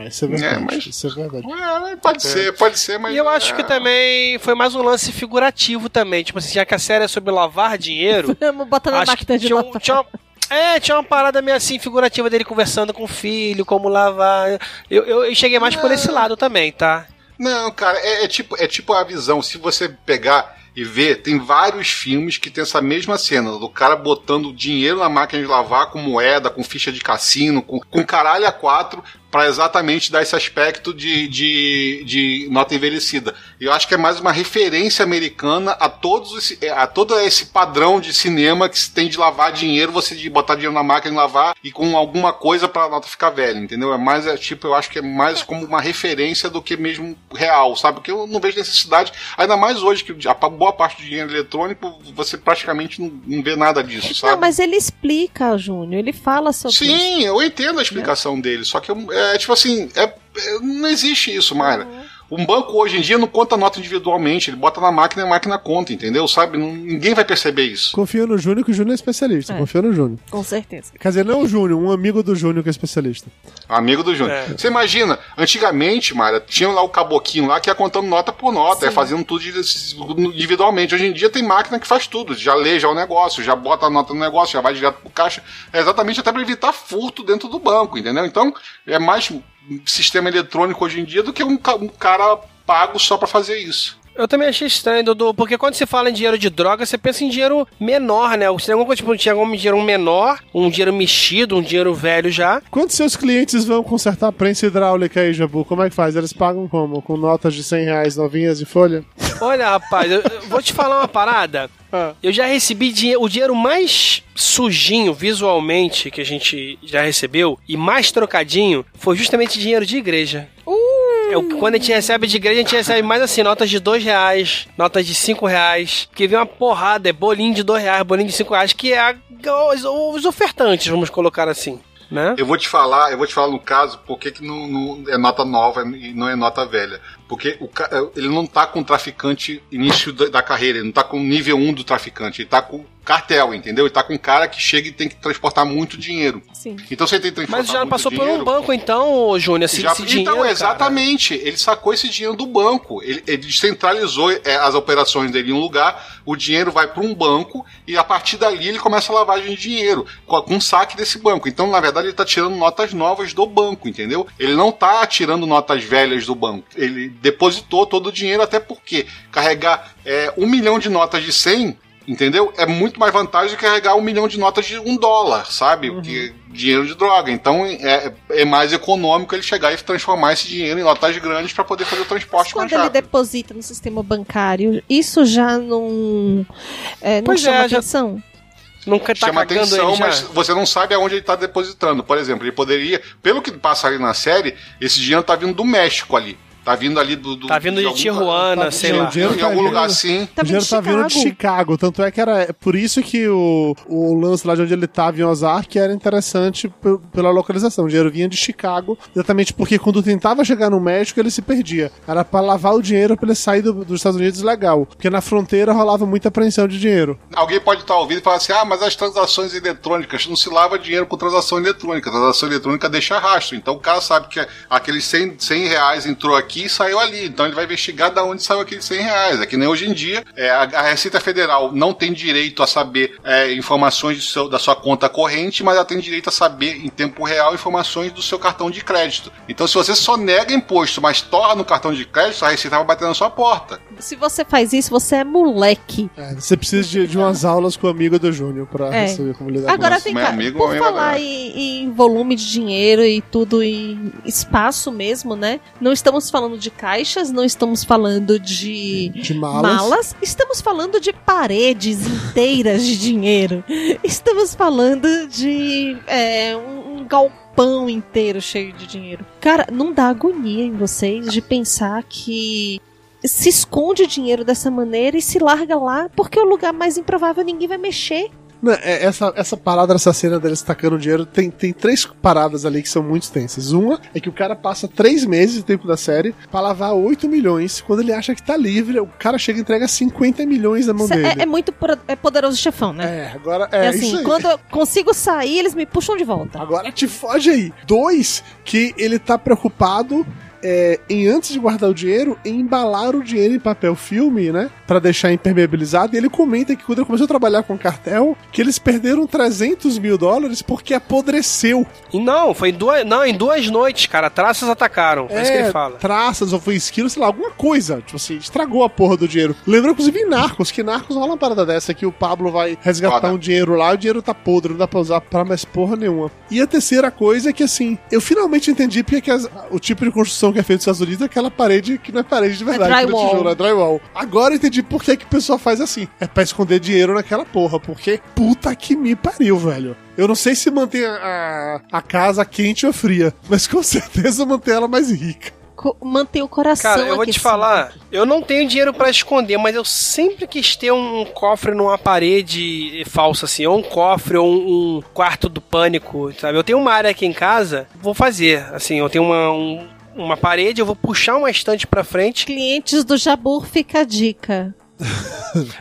isso é verdade. É, mas- Isso é verdade. É, pode ser, pode ser, mas. E eu acho que é. também foi mais um lance figurativo também. Tipo assim, já que a série é sobre lavar dinheiro. Vamos botar na acho máquina que de tinha, um- lavar. tinha uma- É, tinha uma parada meio assim, figurativa dele conversando com o filho, como lavar. Eu, eu, eu cheguei mais por esse lado também, tá? Não, cara, é, é tipo, é tipo a visão. Se você pegar e ver, tem vários filmes que tem essa mesma cena do cara botando dinheiro na máquina de lavar com moeda, com ficha de cassino, com, com caralho a quatro, pra exatamente dar esse aspecto de, de, de nota envelhecida. E eu acho que é mais uma referência americana a todos esse, a todo esse padrão de cinema que se tem de lavar dinheiro, você de botar dinheiro na máquina de lavar e com alguma coisa pra nota ficar velha, entendeu? É mais, é, tipo, eu acho que é mais como uma referência do que mesmo real, sabe? Porque eu não vejo necessidade, ainda mais hoje que a boa parte do dinheiro eletrônico, você praticamente não, não vê nada disso, sabe? Não, mas ele explica, Júnior. Ele fala sobre isso. Sim, eu entendo a explicação dele, só que eu- é tipo assim, é- é- não existe isso, Mayra. Um banco hoje em dia não conta nota individualmente, ele bota na máquina e a máquina conta, entendeu? Sabe? Ninguém vai perceber isso. Confia no Júnior, que o Júnior é especialista. É. Confia no Júnior. Com certeza. Quer dizer, não o Júnior, um amigo do Júnior que é especialista. Amigo do Júnior. É. Você imagina, antigamente, Mara, tinha lá o caboquinho lá que ia contando nota por nota, ia fazendo tudo individualmente. Hoje em dia tem máquina que faz tudo, já lê já o negócio, já bota a nota no negócio, já vai direto pro caixa. É exatamente até para evitar furto dentro do banco, entendeu? Então, é mais sistema eletrônico hoje em dia do que um, um cara pago só para fazer isso. Eu também achei estranho, Dudu, porque quando se fala em dinheiro de droga, você pensa em dinheiro menor, né? Você tem alguma coisa, tipo, tinha algum dinheiro menor, um dinheiro mexido, um dinheiro velho já. Quantos seus clientes vão consertar a prensa hidráulica aí, Jabu? Como é que faz? Eles pagam como? Com notas de 100 reais novinhas de folha? Olha, rapaz, eu, eu vou te falar uma parada. Eu já recebi dinhe- o dinheiro mais sujinho visualmente que a gente já recebeu e mais trocadinho foi justamente dinheiro de igreja. É, o- quando a gente recebe de igreja, a gente recebe mais assim, notas de dois reais, notas de cinco reais, que vem uma porrada, é bolinho de dois reais, bolinho de cinco reais, que é a- os, os ofertantes, vamos colocar assim, né? Eu vou te falar, eu vou te falar no caso, por que, não, não é nota nova e não é nota velha. Porque o, ca- ele não tá com o traficante início da, da carreira, ele não tá com nível 1 do traficante, ele tá com cartel, entendeu? Ele tá com um cara que chega e tem que transportar muito dinheiro. Sim. Então você tem que transportar Mas já muito passou por dinheiro, um banco então, Júnior, esse, Já- esse dinheiro, então, cara. exatamente. Ele sacou esse dinheiro do banco. Ele, ele centralizou é, as operações dele em um lugar, o dinheiro vai para um banco e a partir dali ele começa a lavagem de dinheiro com, com um saque desse banco. Então, na verdade, ele está tirando notas novas do banco, entendeu? Ele não está tirando notas velhas do banco. Ele depositou todo o dinheiro, até porque carregar é, um milhão de notas de 100 Entendeu? É muito mais vantagem do que carregar um milhão de notas de um dólar, sabe? Que dinheiro de droga. Então é, é mais econômico ele chegar e transformar esse dinheiro em notas grandes para poder fazer o Mas transporte mais quando ele rápido. deposita no sistema bancário, isso já não, é, não Pois é, chama já- atenção? Nunca tá Chama atenção, ele já. mas você não sabe aonde ele está depositando. Por exemplo, ele poderia, pelo que passa ali na série, esse dinheiro tá vindo do México ali. Tá vindo ali do. do Tá vindo de algum- Tijuana, tá- sei lá. Em tá algum vindo- lugar assim. Tá o dinheiro tá de vindo de Chicago, tanto é que era é por isso que o, o lance lá de onde ele tava em Ozark era interessante pela localização. O dinheiro vinha de Chicago, exatamente porque quando tentava chegar no México ele se perdia. Era pra lavar o dinheiro pra ele sair do- dos Estados Unidos legal, porque na fronteira rolava muita apreensão de dinheiro. Alguém pode estar ouvindo e falar assim: ah, mas as transações eletrônicas não se lava dinheiro com transação eletrônica. transação eletrônica deixa rastro. Então o cara sabe que aqueles 100, 100 reais entrou aqui e saiu ali. Então ele vai investigar de onde saiu aqueles 100 reais. É que nem hoje em dia, é, a, a Receita Federal não tem direito a saber é, informações do seu- da sua conta corrente, mas ela tem direito a saber em tempo real informações do seu cartão de crédito. Então se você só nega imposto, mas torra no cartão de crédito, a Receita vai bater na sua porta. Se você faz isso, você é moleque. É, você precisa de, de umas aulas com o amigo do Júnior pra É. saber como lidar Agora com isso. vem cá, amigo, por falar agora. em, em volume de dinheiro e tudo em espaço mesmo, né? Não estamos falando de caixas, não estamos falando de, De malas. estamos falando de paredes inteiras de dinheiro. Estamos falando de é, um, um galpão inteiro cheio de dinheiro. Cara, não dá agonia em vocês de pensar que se esconde dinheiro dessa maneira e se larga lá porque é o lugar mais improvável ninguém vai mexer. É- essa, essa parada dessa cena deles tacando dinheiro tem, tem três paradas ali que são muito tensas. Uma é que o cara passa três meses do tempo da série pra lavar 8 milhões. Quando ele acha que tá livre, o cara chega e entrega 50 milhões na mão Cê- dele. É, é muito pro- é poderoso chefão, né? É, agora É, é, assim, isso quando eu consigo sair, eles me puxam de volta. Agora te foge aí. Dois, que ele tá preocupado é, em, antes de guardar o dinheiro, em embalar o dinheiro em papel filme, né? Pra deixar impermeabilizado. E ele comenta que quando ele começou a trabalhar com cartel, que eles perderam 300 mil dólares porque apodreceu. E não, foi em duas, não, em duas noites, cara. Traças atacaram. É, isso que ele fala. traças ou foi esquilo, sei lá, alguma coisa. Tipo assim, estragou a porra do dinheiro. Lembra, inclusive, em Narcos, que Narcos rola uma parada dessa, que o Pablo vai resgatar Foda. um dinheiro lá e o dinheiro tá podre, não dá pra usar pra mais porra nenhuma. E a terceira coisa é que, assim, eu finalmente entendi porque que as- o tipo de construção que é feito nos Estados Unidos é aquela parede que não é parede de verdade, que não é drywall. tijolo, é drywall. Agora eu entendi por que, que o pessoal faz assim. É pra esconder dinheiro naquela porra, porque puta que me pariu, velho. Eu não sei se mantém a, a casa quente ou fria, mas com certeza mantém ela mais rica. Co- Manter o coração Cara, eu vou te falar, eu não tenho dinheiro pra esconder, mas eu sempre quis ter um cofre numa parede falsa, assim, ou um cofre, ou um, um quarto do pânico, sabe? Eu tenho uma área aqui em casa, vou fazer, assim, eu tenho uma, um uma parede, eu vou puxar uma estante pra frente. Clientes do Jabur, fica a dica.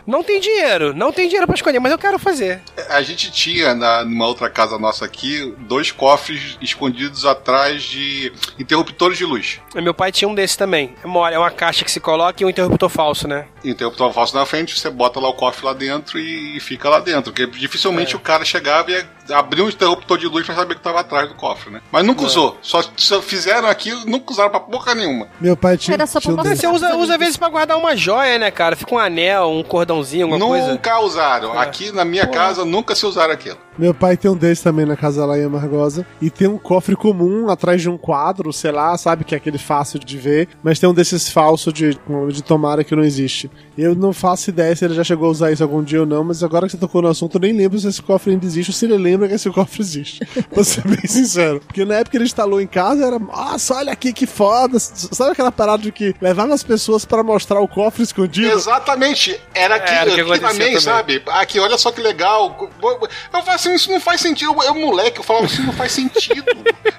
Não tem dinheiro, não tem dinheiro pra escolher, mas eu quero fazer. A gente tinha, na, numa outra casa nossa aqui, dois cofres escondidos atrás de interruptores de luz. Meu pai tinha um desse também. É mole, é uma caixa que se coloca e um interruptor falso, né? Interruptor falso na frente, você bota lá o cofre lá dentro e, e fica lá dentro. Porque dificilmente É. o cara chegava e ia abrir um interruptor de luz pra saber que tava atrás do cofre, né? Mas nunca usou. Só, só fizeram aquilo, nunca usaram pra porra nenhuma. Meu pai tinha, Era só pra desse. Você usa, usa às vezes pra guardar uma joia, né, cara? Fica um anel, um cordãozinho, alguma coisa. nunca usaram. É. Aqui na minha casa nunca se usaram aquilo. Meu pai tem um desse também na casa lá em Amargosa. E tem um cofre comum atrás de um quadro, sei lá, sabe? Que é aquele fácil de ver. Mas tem um desses falsos de, de tomara que não existe. Eu não faço ideia se ele já chegou a usar isso algum dia ou não, mas agora que você tocou no assunto, eu nem lembro se esse cofre ainda existe ou se ele lembra que esse cofre existe. Vou ser bem sincero. Porque na época que ele instalou em casa era, nossa, olha aqui que foda. Sabe aquela parada de que levava as pessoas para mostrar o cofre escondido? Exatamente. Era aqui, Era o que aqui também, também. sabe? Aqui, olha só que legal. Eu falo assim, isso não faz sentido. Eu, eu moleque, eu falava, isso não faz sentido.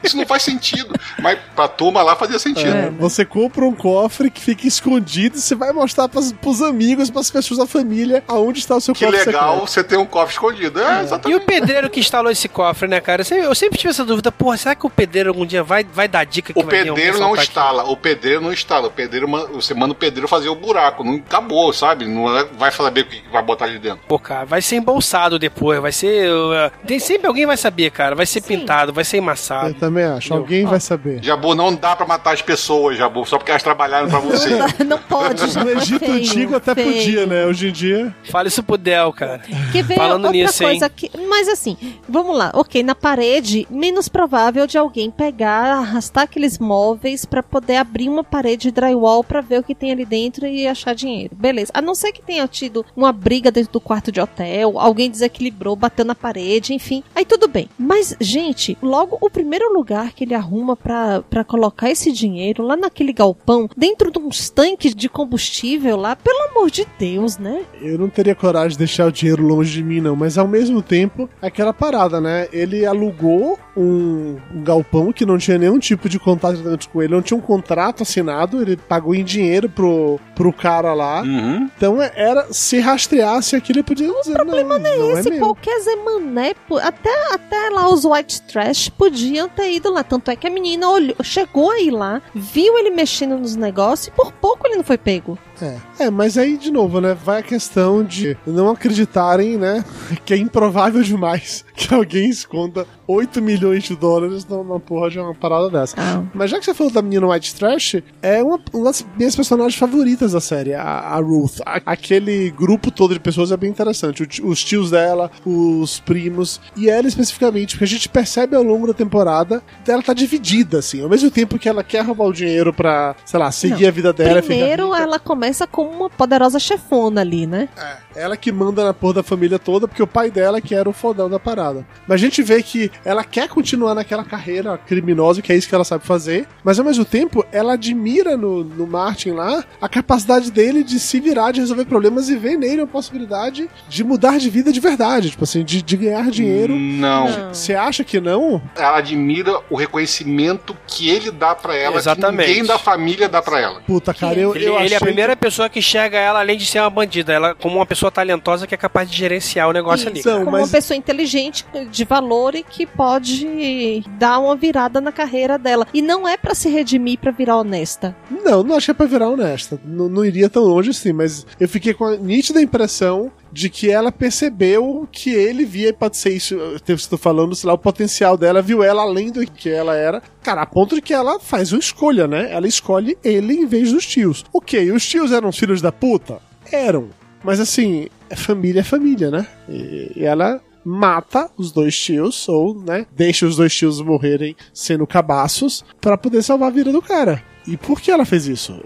Isso não faz sentido. Mas pra turma lá fazia sentido. É, você compra um cofre que fica escondido e você vai mostrar pras, pros amigos, pras pessoas da família, aonde está o seu Que cofre legal secreto. você ter um cofre escondido. É, E o pedreiro que instalou esse cofre, né, cara? Eu sempre, eu tive essa dúvida, porra, será que o pedreiro algum dia vai, vai dar dica que O vai pedreiro não assaltar aqui? instala, o pedreiro não instala. O pedreiro, você manda o pedreiro fazer o buraco. Não acabou, sabe? Não é- vai saber o que vai botar ali dentro. Pô, cara, vai ser embolsado depois, vai ser. uh, tem, sempre alguém vai saber, cara. Vai ser pintado, vai ser Eu emassado. também acho. Entendeu? Alguém vai saber. Jabu, não dá pra matar as pessoas, Jabu, só porque elas trabalharam pra você. Não pode, já No é Egito feio, Antigo até feio. podia, né? Hoje em dia. Fala isso pro Del, cara. Que ver Falando outra nisso, coisa hein? que. Mas assim, vamos lá. Ok, na parede, menos provável de alguém pegar, arrastar aqueles móveis pra poder abrir uma parede de drywall pra ver o que tem ali dentro e achar dinheiro. Beleza. A não ser que tenha tido uma briga dentro do quarto de hotel, alguém desequilibrou, bateu na parede, enfim. Aí tudo bem. Mas, gente, logo o primeiro lugar que ele arruma pra colocar esse dinheiro lá naquele galpão, dentro de uns tanques de combustível lá, pelo amor de Deus, né? Eu não teria coragem de deixar o dinheiro longe de mim, não. Mas ao mesmo tempo, aquela parada, né? Ele alugou um, galpão que não tinha nenhum tipo de contato com ele. Não tinha um contrato assinado. Ele pagou em dinheiro pro, pro cara lá. Uhum. Então é- era se rastreasse aquilo, ele podia dizer, não, problema não é Esse meu. qualquer Zé Mané, po- até, até lá os white trash podiam ter ido lá. Tanto é que a menina olhou, chegou aí lá, viu ele mexendo nos negócios e por pouco ele não foi pego. É. é, mas aí, de novo, né? Vai a questão de não acreditarem, né? Que é improvável demais que alguém esconda 8 milhões de dólares numa porra de uma parada dessa. Ah. Mas já que você falou da menina White Trash, é uma, uma das minhas personagens favoritas da série, a, a Ruth. A- aquele grupo todo de pessoas é bem interessante. O os tios dela, os primos, e ela especificamente, porque a gente percebe ao longo da temporada ela tá dividida, assim. Ao mesmo tempo que ela quer roubar o dinheiro pra, sei lá, seguir Não. a vida dela. Primeiro, ela começa como uma poderosa chefona ali, né? É, ela que manda na porra da família toda, porque o pai dela que era o fodão da parada. Mas a gente vê que ela quer continuar naquela carreira criminosa, que é isso que ela sabe fazer, mas ao mesmo tempo ela admira no, no Martin lá a capacidade dele de se virar, de resolver problemas e vê nele a possibilidade de mudar de vida de verdade, tipo assim, de, de ganhar dinheiro. Não. Você acha que não? Ela admira o reconhecimento que ele dá pra ela, Exatamente. que ninguém da família dá pra ela. Puta, cara, eu, Ele, eu ele é achei a primeira pessoa que enxerga ela, além de ser uma bandida, ela como uma pessoa talentosa que é capaz de gerenciar o negócio ali. Então, Como mas- uma pessoa inteligente, de valor e que pode dar uma virada na carreira dela. E não é pra se redimir pra virar honesta. Não, não achei pra virar honesta. Não, não iria tão longe assim, mas eu fiquei com a nítida impressão de que ela percebeu que ele via, pode ser isso, eu estou falando, sei lá, o potencial dela, viu ela além do que ela era. Cara, a ponto de que ela faz uma escolha, né? Ela escolhe ele em vez dos tios. Ok, os tios eram os filhos da puta? Eram. Mas assim, é família é família, né? E, e ela mata os dois tios, ou, né, deixa os dois tios morrerem sendo cabaços, pra poder salvar a vida do cara. E por que ela fez isso?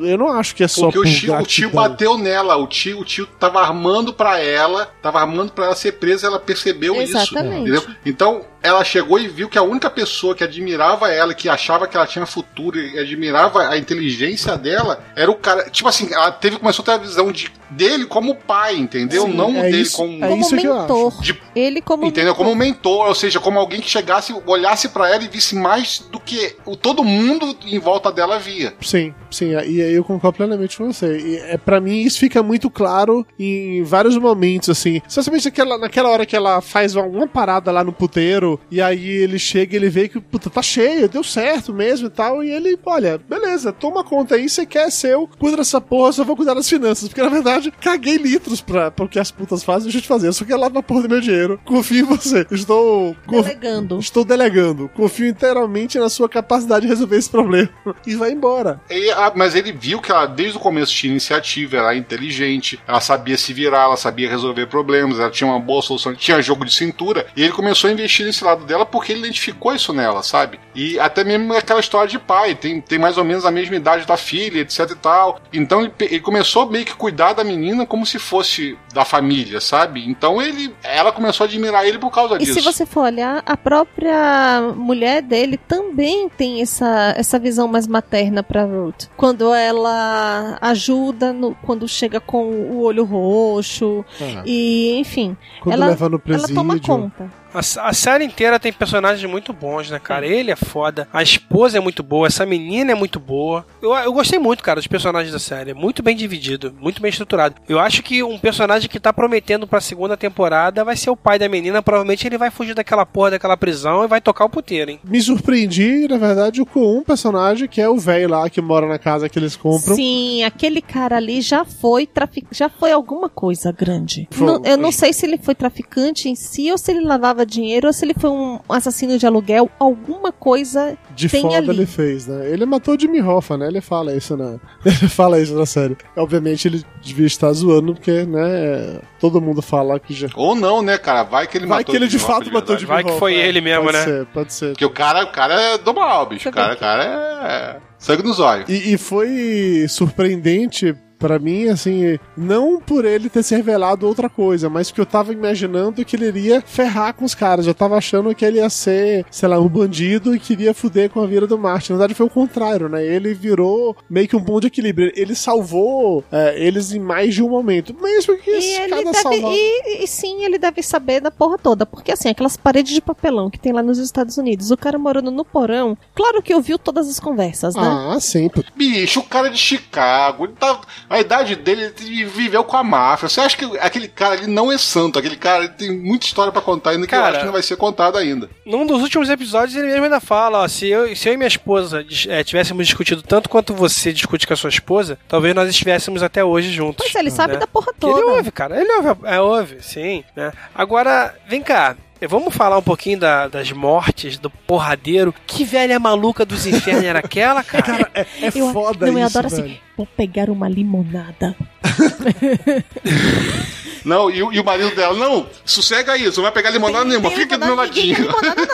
Eu não acho que é só Porque o tio, o tio bateu nela, o tio, o tio tava armando pra ela, tava armando pra ela ser presa, ela percebeu Exatamente. isso. Entendeu? Então, ela chegou e viu que a única pessoa que admirava ela, que achava que ela tinha futuro e admirava a inteligência dela, era o cara. Tipo assim, ela teve, começou a ter a visão de, dele como pai, entendeu? Sim, Não é dele isso- como. é Como isso acho. mentor. De- Ele como Entendeu? Como um mentor, ou seja, como alguém que chegasse, olhasse pra ela e visse mais do que o, todo mundo em volta dela via. Sim, sim, e aí eu concordo plenamente com você. E é, para mim isso fica muito claro em vários momentos, assim. Especialmente naquela, naquela hora que ela faz uma, uma parada lá no puteiro, e aí ele chega e ele vê que, puta, tá cheio, deu certo mesmo e tal, e ele, olha, beleza, toma conta aí, você quer ser eu, cuida dessa porra, eu só vou cuidar das finanças, porque na verdade, caguei litros pra, pra o que as putas fazem, deixa eu te fazer, eu só quero lá pra porra do meu dinheiro, confio em você, estou... conf- delegando. Estou delegando. Confio inteiramente na sua capacidade de resolver esse problema. E vai embora. E, ah, mas ele viu que ela, desde o começo, tinha iniciativa, ela era inteligente, ela sabia se virar, ela sabia resolver problemas, ela tinha uma boa solução, tinha jogo de cintura, e ele começou a investir nesse lado dela porque ele identificou isso nela, sabe? E até mesmo aquela história de pai, tem, tem mais ou menos a mesma idade da filha, etc e tal. Então ele, ele começou meio que cuidar da menina como se fosse da família, sabe? Então ele, ela começou a admirar ele por causa E disso. se você for olhar, a própria mulher dele também tem essa, essa visão mais materna pra Ruth. Quando ela ajuda, no- quando chega com o olho roxo, e enfim, Quando ela, leva no ela presídio. toma conta. A, a série inteira tem personagens muito bons, né, cara? Ele é foda, a esposa é muito boa, essa menina é muito boa. Eu, eu gostei muito, cara, dos personagens da série. É Muito bem dividido, muito bem estruturado. Eu acho que um personagem que tá prometendo pra segunda temporada vai ser o pai da menina. Provavelmente ele vai fugir daquela porra, daquela prisão e vai tocar o puteiro, hein? Me surpreendi, na verdade, com um personagem que é o velho lá que mora na casa que eles compram. Sim, aquele cara ali já foi trafic... já foi alguma coisa grande. Foi- Não- eu não sei se ele foi traficante em si ou se ele lavava dinheiro ou se ele foi um assassino de aluguel. Alguma coisa De tem foda ali. ele fez, né? Ele matou o Jimmy Hoffa, né? Ele fala isso na. Ele fala isso na série. Obviamente ele devia estar zoando, porque, né? Todo mundo fala que já. Ou não, né, cara? Vai que ele Vai matou que ele o de fato Hoffa matou o. Jimmy Vai que Hoffa, foi é. ele mesmo, pode né? Ser, pode ser. Porque o cara, o cara é do mal, bicho. O cara, o cara é. Sangue nos olhos. E, e foi surpreendente pra mim, assim, não por ele ter se revelado outra coisa, mas que eu tava imaginando que ele iria ferrar com os caras. Eu tava achando que ele ia ser, sei lá, um bandido e queria fuder com a vida do Martin. Na verdade, foi o contrário, né? Ele virou meio que um ponto de equilíbrio. Ele salvou é, eles em mais de um momento. Mesmo que E cada deve, salvar. e, e sim, ele deve saber da porra toda. Porque assim, aquelas paredes de papelão que tem lá nos Estados Unidos, o cara morando no porão, claro que ouviu todas as conversas, né? Ah, sim. pô. Bicho, o cara é de Chicago, ele tá, a idade dele, ele viveu com a máfia. Você acha que aquele cara ali não é santo? Aquele cara ele tem muita história pra contar ainda que eu Cara, acho que não vai ser contada ainda. Num dos últimos episódios, ele mesmo ainda fala, ó, se eu, se eu e minha esposa eh, tivéssemos discutido tanto quanto você discute com a sua esposa, talvez nós estivéssemos até hoje juntos. Pois é, ele sabe né? da porra Que ele toda. ouve, cara. Ele ouve, é, ouve, sim. Né? Agora, vem cá. Vamos falar um pouquinho da- das mortes, do porradeiro. Que velha maluca dos infernos era aquela, cara? Cara, é, é Eu- foda não, eu isso, adoro velho. assim, vou pegar uma limonada. Não, e, o- e o marido dela, não, sossega aí, você não vai pegar limonada nenhuma, fica aqui do meu ladinho.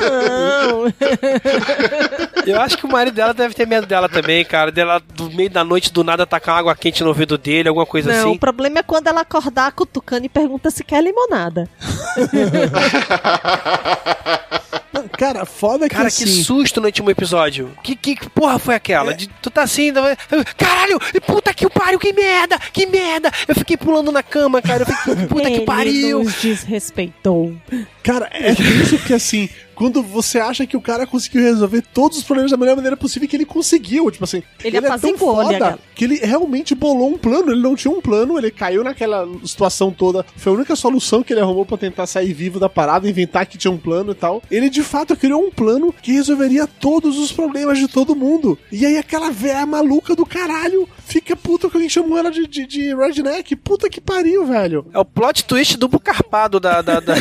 Não. Eu acho que o marido dela deve ter medo dela também, cara. Dela, do meio da noite, do nada, tacar água quente no ouvido dele, alguma coisa Não, o assim. problema é quando ela acordar cutucando e pergunta se quer limonada. Cara, foda que Cara, assim... que susto no último episódio. Que, que que porra foi aquela? De- tu tá assim, da- caralho, puta que o pariu, que merda, que merda. Eu fiquei pulando na cama, cara. Eu fiquei, puta que Ele pariu. nos desrespeitou. Cara, é isso que assim, quando você acha que o cara conseguiu resolver todos os problemas da melhor maneira possível, que ele conseguiu, tipo assim, Ele é tão foda que ele realmente bolou um plano, ele não tinha um plano, ele caiu naquela situação toda, foi a única solução que ele arrumou pra tentar sair vivo da parada, inventar que tinha um plano e tal. Ele de fato criou um plano que resolveria todos os problemas de todo mundo. E aí aquela véia maluca do caralho fica puta que alguém chamou ela de, de, de redneck, puta que pariu, velho. É o plot twist duplo carpado da. da, da...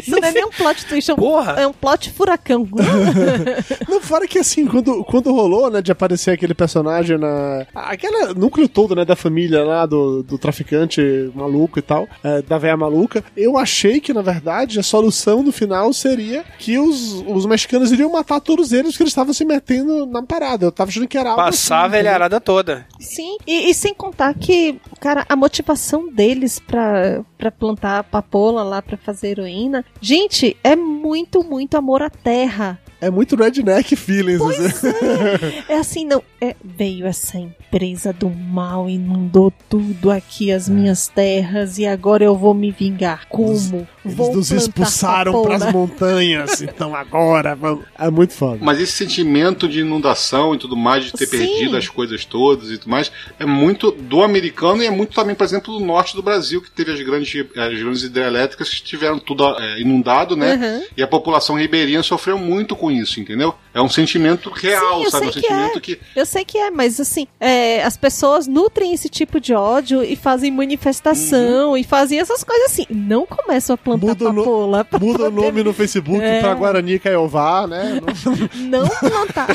Isso não é nem um plot twist, é um, Porra. é um plot furacão. Não, fora que assim, quando, quando rolou, né, de aparecer aquele personagem na. Aquela núcleo todo, né, da família lá, do, do traficante maluco e tal, é, da véia maluca, eu achei que, na verdade, a solução no final seria que os, os mexicanos iriam matar todos eles porque eles estavam se metendo na parada. Eu tava achando que era algo Passar a assim, velharada toda. Sim, e, e sem contar que, cara, a motivação deles pra, pra plantar a papoula lá pra fazer heroína, gente, é muito, muito amor à terra. É muito redneck feelings. assim. É assim, não. É, veio essa empresa do mal, inundou tudo aqui, as minhas terras, e agora eu vou me vingar. Como? Eles vou nos plantar expulsaram papoula. pras montanhas, então agora vamos. É muito foda. Mas esse sentimento de inundação e tudo mais, de ter Sim. perdido as coisas todas e tudo mais, é muito do americano e é muito também, por exemplo, do norte do Brasil, que teve as grandes, as grandes hidrelétricas que tiveram tudo é, inundado, né? Uhum. E a população ribeirinha sofreu muito com isso, entendeu? É um sentimento real, Sim, sabe? Um que sentimento é. que. Eu sei que é, mas assim, é, as pessoas nutrem esse tipo de ódio e fazem manifestação e fazem essas coisas assim. Não começam a plantar Muda o no- papoula pra Muda o poder nome no Facebook É. pra Guarani Caiová, né? não plantar,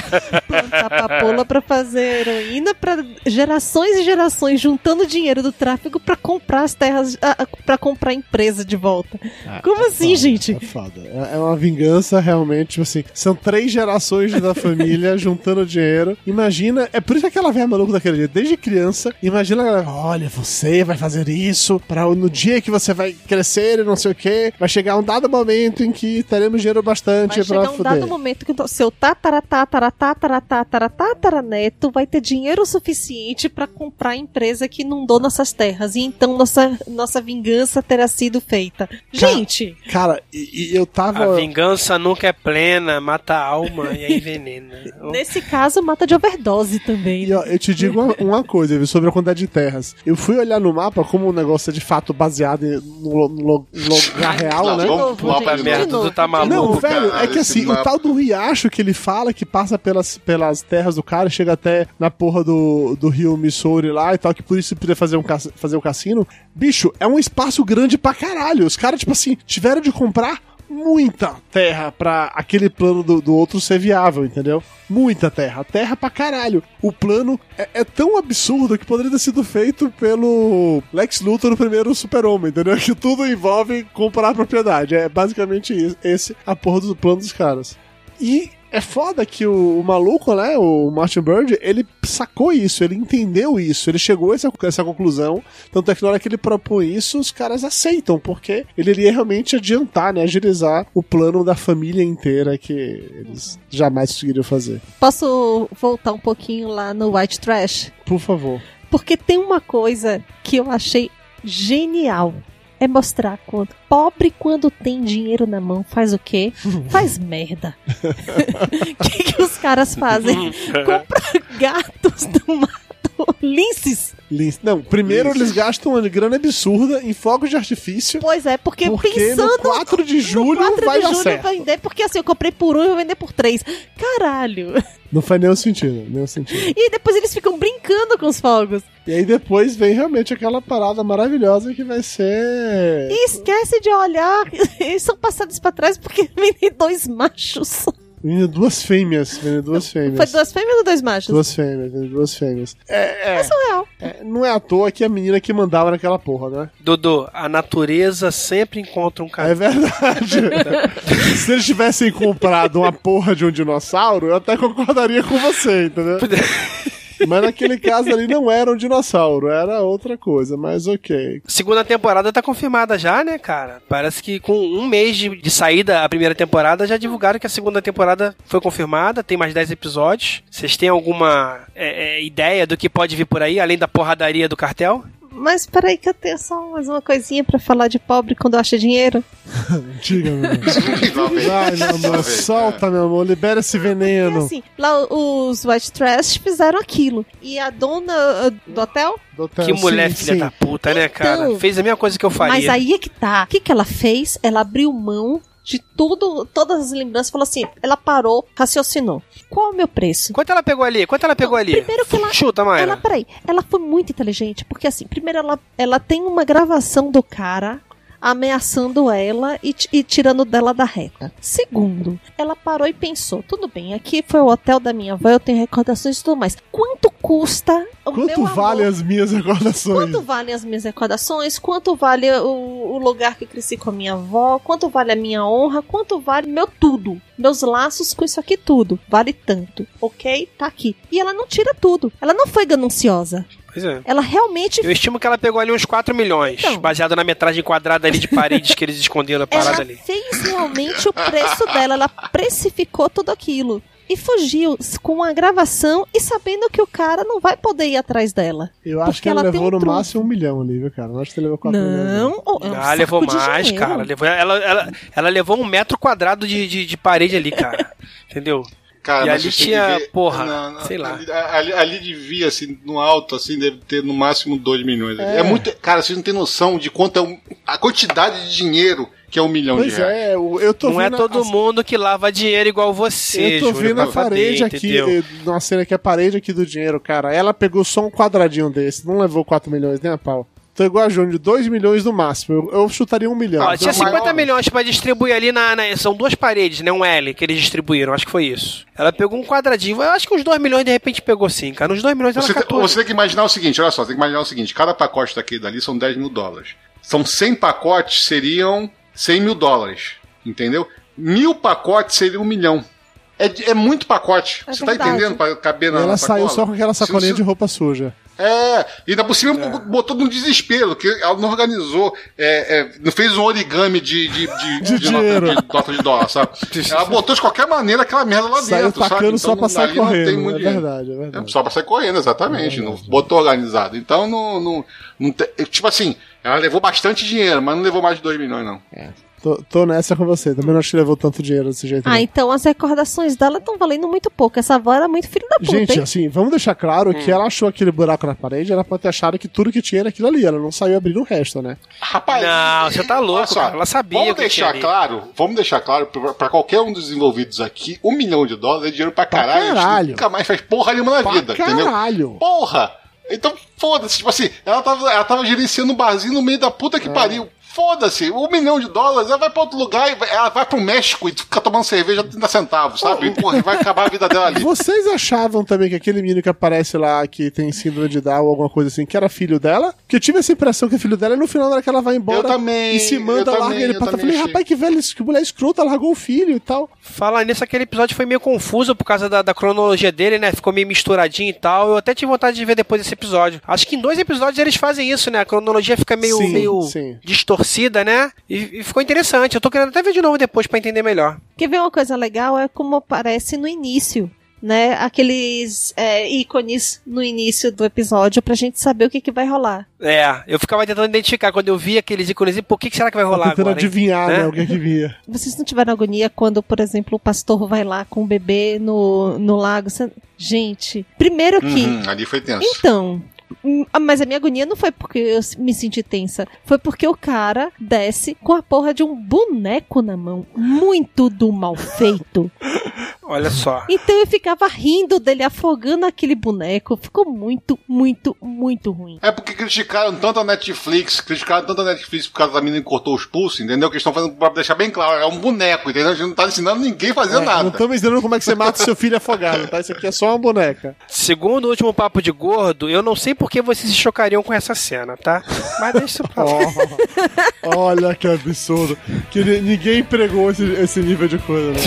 plantar papoula pra fazer heroína pra gerações e gerações juntando dinheiro do tráfico pra comprar as terras, ah, pra comprar a empresa de volta. Como assim, Foda, gente? É foda. É é uma vingança realmente, tipo assim. São três gerações da família juntando dinheiro. Imagina, é por isso que aquela velha maluca daquele dia, desde criança, imagina ela, olha, você vai fazer isso para no dia que você vai crescer e não sei o que, vai chegar um dado momento em que teremos dinheiro bastante Vai pra chegar um fuder. dado momento que o seu tataratataratataratataratataraneto vai ter dinheiro suficiente pra comprar a empresa que inundou nossas terras. E então nossa, nossa vingança terá sido feita. Gente, Cara, e, e eu A tava. vingança nunca é plena, mata a alma e aí envenena. nesse caso, mata de overdose também. E ó, eu te digo uma, uma coisa viu, sobre a quantidade de terras. Eu fui olhar no mapa como o negócio é de fato baseado no, no- no lugar real, Não, né? vamos pular pra merda. Tu tá maluco, Não, velho, cara, é que assim, o mapa. tal do riacho que ele fala que passa pelas, pelas terras do cara, chega até na porra do, do rio Missouri lá e tal, que por isso podia fazer, um, fazer o cassino. Bicho, é um espaço grande pra caralho. Os caras, tipo assim, tiveram de comprar muita terra pra aquele plano do, do outro ser viável, entendeu? Muita terra. Terra pra caralho. O plano é, é tão absurdo que poderia ter sido feito pelo Lex Luthor no primeiro Super-Homem, entendeu? Que tudo envolve comprar propriedade. É basicamente esse a porra do plano dos caras. E é foda que o, o maluco, né, o Martin Bird, ele sacou isso, ele entendeu isso, ele chegou a essa, essa conclusão. Tanto é que na hora que ele propõe isso, os caras aceitam, porque ele iria realmente adiantar, né, agilizar o plano da família inteira que eles jamais conseguiriam fazer. Posso voltar um pouquinho lá no White Trash? Por favor. Porque tem uma coisa que eu achei genial. É mostrar quando pobre quando tem dinheiro na mão faz o quê? Faz merda. O que, que os caras fazem? Compra gatos do mato, linces. Lin- Não, primeiro eles gastam uma grana absurda em fogos de artifício. Pois é, porque, Porque pensando no 4 de no julho 4 vai de dar julho certo. vender, porque assim, eu comprei por um e vou vender por três. Caralho. Não faz nenhum sentido, nenhum sentido. E depois eles ficam brincando com os fogos. E aí depois vem realmente aquela parada maravilhosa que vai ser. E esquece de olhar. Eles são passados pra trás porque vendem dois machos. Vem duas fêmeas, vem duas fêmeas. Foi duas fêmeas ou dois machos? Duas fêmeas, vem duas fêmeas. É, é, Surreal. é, não é à toa que a menina que mandava naquela porra, né? Dudu, a natureza sempre encontra um É caminho. verdade. Se eles tivessem comprado uma porra de um dinossauro, eu até concordaria com você, entendeu? Mas naquele caso ali não era um dinossauro, era outra coisa, mas ok. Segunda temporada tá confirmada já, né, cara? Parece que com um mês de, de saída a primeira temporada já divulgaram que a segunda temporada foi confirmada, tem mais 10 episódios. Vocês têm alguma é, é, ideia do que pode vir por aí, além da porradaria do cartel? Mas peraí que eu tenho só mais uma coisinha pra falar de pobre quando acha dinheiro. Diga, meu amor. Vai, meu amor, solta, meu amor, libera esse Porque veneno. assim, lá os White Trash fizeram aquilo. E a dona uh, do hotel? Do hotel. que mulher Sim, filha sim. da puta, né, cara? Então, Fez a mesma coisa que eu faria. Mas aí é que tá. O que, que ela fez? Ela abriu mão de tudo, todas as lembranças, falou assim, ela parou, raciocinou. Qual é o meu preço? Quanto ela pegou ali? Quanto ela pegou ali? primeiro que ela- Chuta, Mayra. Ela, peraí, ela foi muito inteligente, porque assim, primeiro ela, ela tem uma gravação do cara ameaçando ela e, e tirando dela da reta. Segundo, ela parou e pensou, tudo bem, aqui foi o hotel da minha avó, eu tenho recordações e tudo mais. Quanto custa o Quanto meu vale amor? as minhas recordações? Quanto valem as minhas recordações? Quanto vale o, o lugar que eu cresci com a minha avó? Quanto vale a minha honra? Quanto vale meu tudo? Meus laços com isso aqui tudo. Vale tanto. Ok? Tá aqui. E ela não tira tudo. Ela não foi gananciosa. Pois é. Ela realmente. Eu estimo que ela pegou ali uns 4 milhões, Então. baseado na metragem quadrada ali de paredes que eles esconderam na parada Ela ali. fez realmente o preço dela. Ela precificou tudo aquilo. E fugiu com a gravação e sabendo que o cara não vai poder ir atrás dela. Eu acho que ela, ela tem levou um no trunfo. máximo um milhão ali, viu, cara? Não acho que ela levou quatro milhões. Não, é um Ah, levou mais, dinheiro. cara. Levou, ela, ela, ela levou um metro quadrado de, de, de parede ali, cara. Entendeu? Cara, E ali tinha, porra, não, não, sei lá. Ali, ali- ali devia, assim, no alto, assim, deve ter no máximo 2 milhões. É. É. muito. Cara, vocês não têm noção de quanto é um- a quantidade de dinheiro que é um milhão Pois de reais. é, eu tô Não é todo a- mundo que lava dinheiro igual você, Eu tô Júlio, vendo a parede aqui, entendeu? eh, numa cena que é a parede aqui do dinheiro, cara. Ela pegou só um quadradinho desse, não levou 4 milhões nem a pau. A Júnior, 2 milhões no máximo. Eu, eu chutaria um milhão. Ó, tinha Então, 50 maior- milhões pra distribuir ali na, na- São duas paredes, né? Um L que eles distribuíram, acho que foi isso. Ela pegou um quadradinho. Eu acho que uns 2 milhões de repente pegou sim, cara. Uns 2 milhões ela Você, tem- você tem que imaginar o seguinte, olha só, tem que imaginar o seguinte, cada pacote daquele dali são 10 mil dólares. São 100 pacotes, seriam 100 mil dólares, entendeu? Mil pacotes seria um milhão. É, de- é muito pacote. É você verdade. tá entendendo pra caber E na, ela saiu só com aquela sacolinha de roupa suja. É, e ainda por cima botou no desespero, que ela não organizou, é, é, não fez um origami de, de, de, De de nota de dólar, sabe? Ela botou de qualquer maneira aquela merda lá Saiu dentro, sabe? tacando só pra sair ali não tem correndo. muito É verdade, é É, verdade. só pra sair correndo, exatamente. não botou organizado. Então, não, não, não tipo assim, ela levou bastante dinheiro, mas não levou mais de 2 milhões, não. Tô, tô nessa com você. Também não acho que levou tanto dinheiro desse jeito. Ah, não. então as recordações dela estão valendo muito pouco. Essa avó era muito filho da puta, Gente, hein? assim, vamos deixar claro que ela achou aquele buraco na parede, ela pode ter achado que tudo que tinha era aquilo ali. Ela não saiu abrindo o resto, né? Rapaz, Não, você tá louco, só, cara. Ela sabia Vamos o que deixar tinha ali. claro, vamos deixar claro pra, pra qualquer um dos envolvidos aqui, um milhão de dólares é dinheiro pra caralho. a gente caralho. nunca mais faz porra nenhuma na Pra vida, entendeu? caralho. Porra! Então, foda-se, tipo assim, ela tava, ela tava gerenciando um barzinho no meio da puta É. que pariu. Foda-se, um milhão de dólares, ela vai pra outro lugar, e vai- ela vai pro México e fica tomando cerveja 30 centavos, sabe? E, porra, vai acabar a vida dela ali. Vocês achavam também que aquele menino que aparece lá, que tem síndrome de Down ou alguma coisa assim, que era filho dela? Que eu tive essa impressão que é filho dela e no final na hora que ela vai embora Eu também, e se manda, eu larga também, ele eu pra trás. Falei, achei. rapaz, que velho, que mulher escrota, largou o filho e tal. Falar nisso, aquele episódio foi meio confuso por causa da, da cronologia dele, né? Ficou meio misturadinho e tal. Eu até tive vontade de ver depois desse episódio. Acho que em dois episódios eles fazem isso, né? A cronologia fica meio, Sim, meio sim. distorcida, né? E, e ficou interessante. Eu tô querendo até ver de novo depois pra entender melhor. Quer ver uma coisa legal? É como aparece no início, né? Aqueles é, ícones no início do episódio pra gente saber o que, que vai rolar. É, eu ficava tentando identificar quando eu vi aqueles ícones, por que, que será que vai rolar tentando agora? adivinhar, né, Né? o que que vinha. Vocês não tiveram agonia quando, por exemplo, o pastor vai lá com o bebê no, no lago? Você- Gente, primeiro que. Uhum, ali foi tenso. Então. Hum, Mas a minha agonia não foi porque eu me senti tensa. Foi porque o cara desce com a porra de um boneco na mão. Muito do mal feito. Olha só. Então eu ficava rindo dele afogando aquele boneco. Ficou muito, muito, muito ruim. É porque criticaram tanto a Netflix, criticaram tanto a Netflix por causa da menina que cortou os pulsos, entendeu? Que eles estão fazendo pra deixar bem claro, é um boneco, entendeu? A gente não tá ensinando ninguém a fazer É, nada. não estamos ensinando como é que você mata seu filho afogado, tá? Isso aqui é só uma boneca. Segundo o último papo de gordo, eu não sei por que vocês se chocariam com essa cena, tá? Mas deixa isso pra lá. Ó, olha que absurdo. Que ni- ninguém pregou esse, esse nível de coisa, né?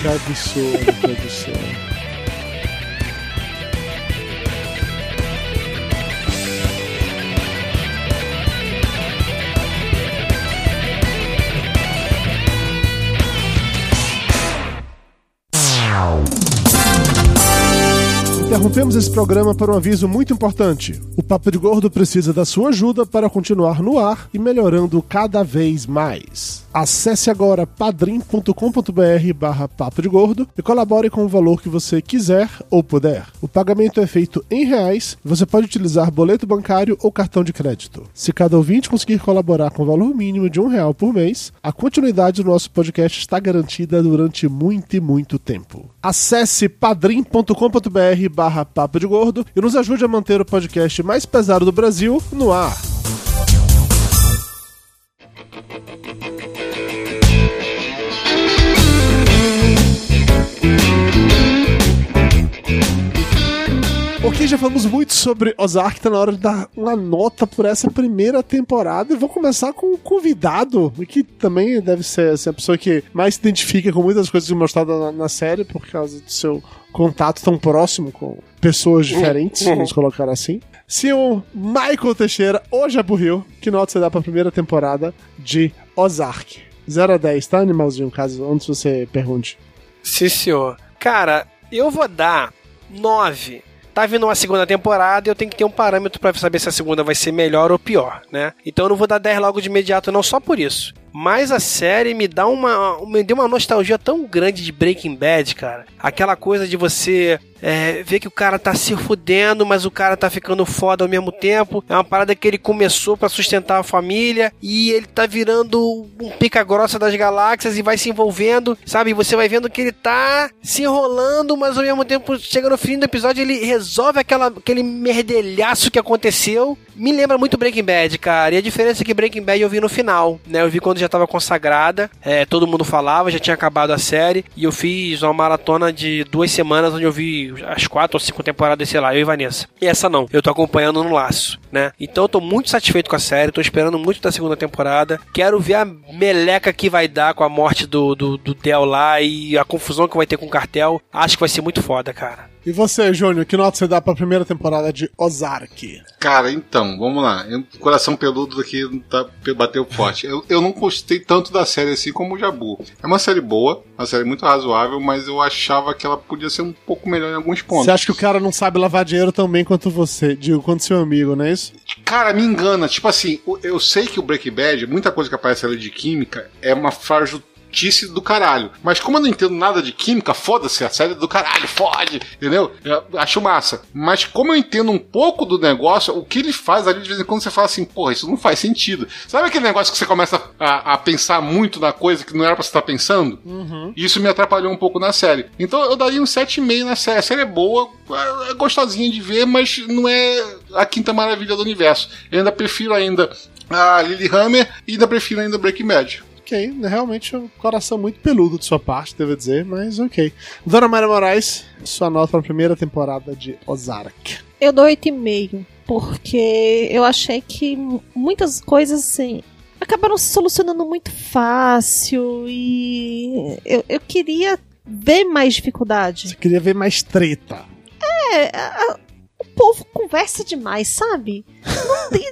Que absurdo, que absurdo. Interrompemos esse programa para um aviso muito importante. O Papo de Gordo precisa da sua ajuda para continuar no ar e melhorando cada vez mais. Acesse agora padrim.com.br barra Papo de Gordo e colabore com o valor que você quiser ou puder. O pagamento é feito em reais, você pode utilizar boleto bancário ou cartão de crédito. Se cada ouvinte conseguir colaborar com o valor mínimo de um real por mês, a continuidade do nosso podcast está garantida durante muito e muito tempo. Acesse padrim.com.br Papo de Gordo e nos ajude a manter o podcast mais pesado do Brasil no ar. Porque, já falamos muito sobre Ozark, tá na hora de dar uma nota por essa primeira temporada. E vou começar com um convidado, que também deve ser assim, a pessoa que mais se identifica com muitas coisas mostradas na, na série, por causa do seu contato tão próximo com pessoas diferentes, vamos colocar assim. Senhor Michael Teixeira, hoje é que nota você dá pra primeira temporada de Ozark? 0 a 10, tá, animalzinho? Caso antes você pergunte. Sim, senhor. Cara, eu vou dar 9. Tá vindo uma segunda temporada e eu tenho que ter um parâmetro pra saber se a segunda vai ser melhor ou pior, né? Então eu não vou dar 10 logo de imediato, não só por isso. Mas a série me dá uma. me deu uma nostalgia tão grande de Breaking Bad, cara. Aquela coisa de você é, ver que o cara tá se fudendo, mas o cara tá ficando foda ao mesmo tempo. É uma parada que ele começou pra sustentar a família e ele tá virando um pica grossa das galáxias e vai se envolvendo, sabe? Você vai vendo que ele tá se enrolando, mas ao mesmo tempo, chega no fim do episódio, ele resolve aquela, aquele merdelhaço que aconteceu. Me lembra muito Breaking Bad, cara. E a diferença é que Breaking Bad eu vi no final, né? Eu vi quando já tava consagrada, é, todo mundo falava, já tinha acabado a série, e eu fiz uma maratona de duas semanas onde eu vi as quatro ou cinco temporadas, sei lá, eu e Vanessa. E essa não, eu tô acompanhando no laço, né? Então eu tô muito satisfeito com a série, tô esperando muito da segunda temporada. Quero ver a meleca que vai dar com a morte do, do, do Del lá e a confusão que vai ter com o cartel. Acho que vai ser muito foda, cara. E você, Júnior, que nota você dá pra primeira temporada de Ozark? Cara, então, vamos lá. Coração peludo aqui tá, bateu forte. Eu, eu não gostei tanto da série assim como o Jabu. É uma série boa, uma série muito razoável, mas eu achava que ela podia ser um pouco melhor em alguns pontos. Você acha que o cara não sabe lavar dinheiro tão bem quanto você, digo, quanto seu amigo, não é isso? Cara, me engana. Tipo assim, eu sei que o Breaking Bad, muita coisa que aparece ali de química, é uma fragilidade idiotice do caralho. Mas como eu não entendo nada de química, foda-se, a série é do caralho, fode, entendeu? Eu acho massa. Mas como eu entendo um pouco do negócio, o que ele faz ali de vez em quando você fala assim, porra, isso não faz sentido. Sabe aquele negócio que você começa a, a pensar muito na coisa que não era pra você estar pensando? Uhum. Isso me atrapalhou um pouco na série. Então eu daria um 7,5 na série. A série é boa, é gostosinha de ver, mas não é a quinta maravilha do universo. Eu ainda prefiro ainda a Lily Hammer e ainda prefiro ainda Breaking Bad. Ok, realmente um coração muito peludo de sua parte, devo dizer, mas ok. Dona Maria Moraes, sua nota para a primeira temporada de Ozark. Eu dou 8,5, porque eu achei que muitas coisas, assim, acabaram se solucionando muito fácil e eu, eu queria ver mais dificuldade. Você queria ver mais treta. É, a, a, o povo conversa demais, sabe? Não tem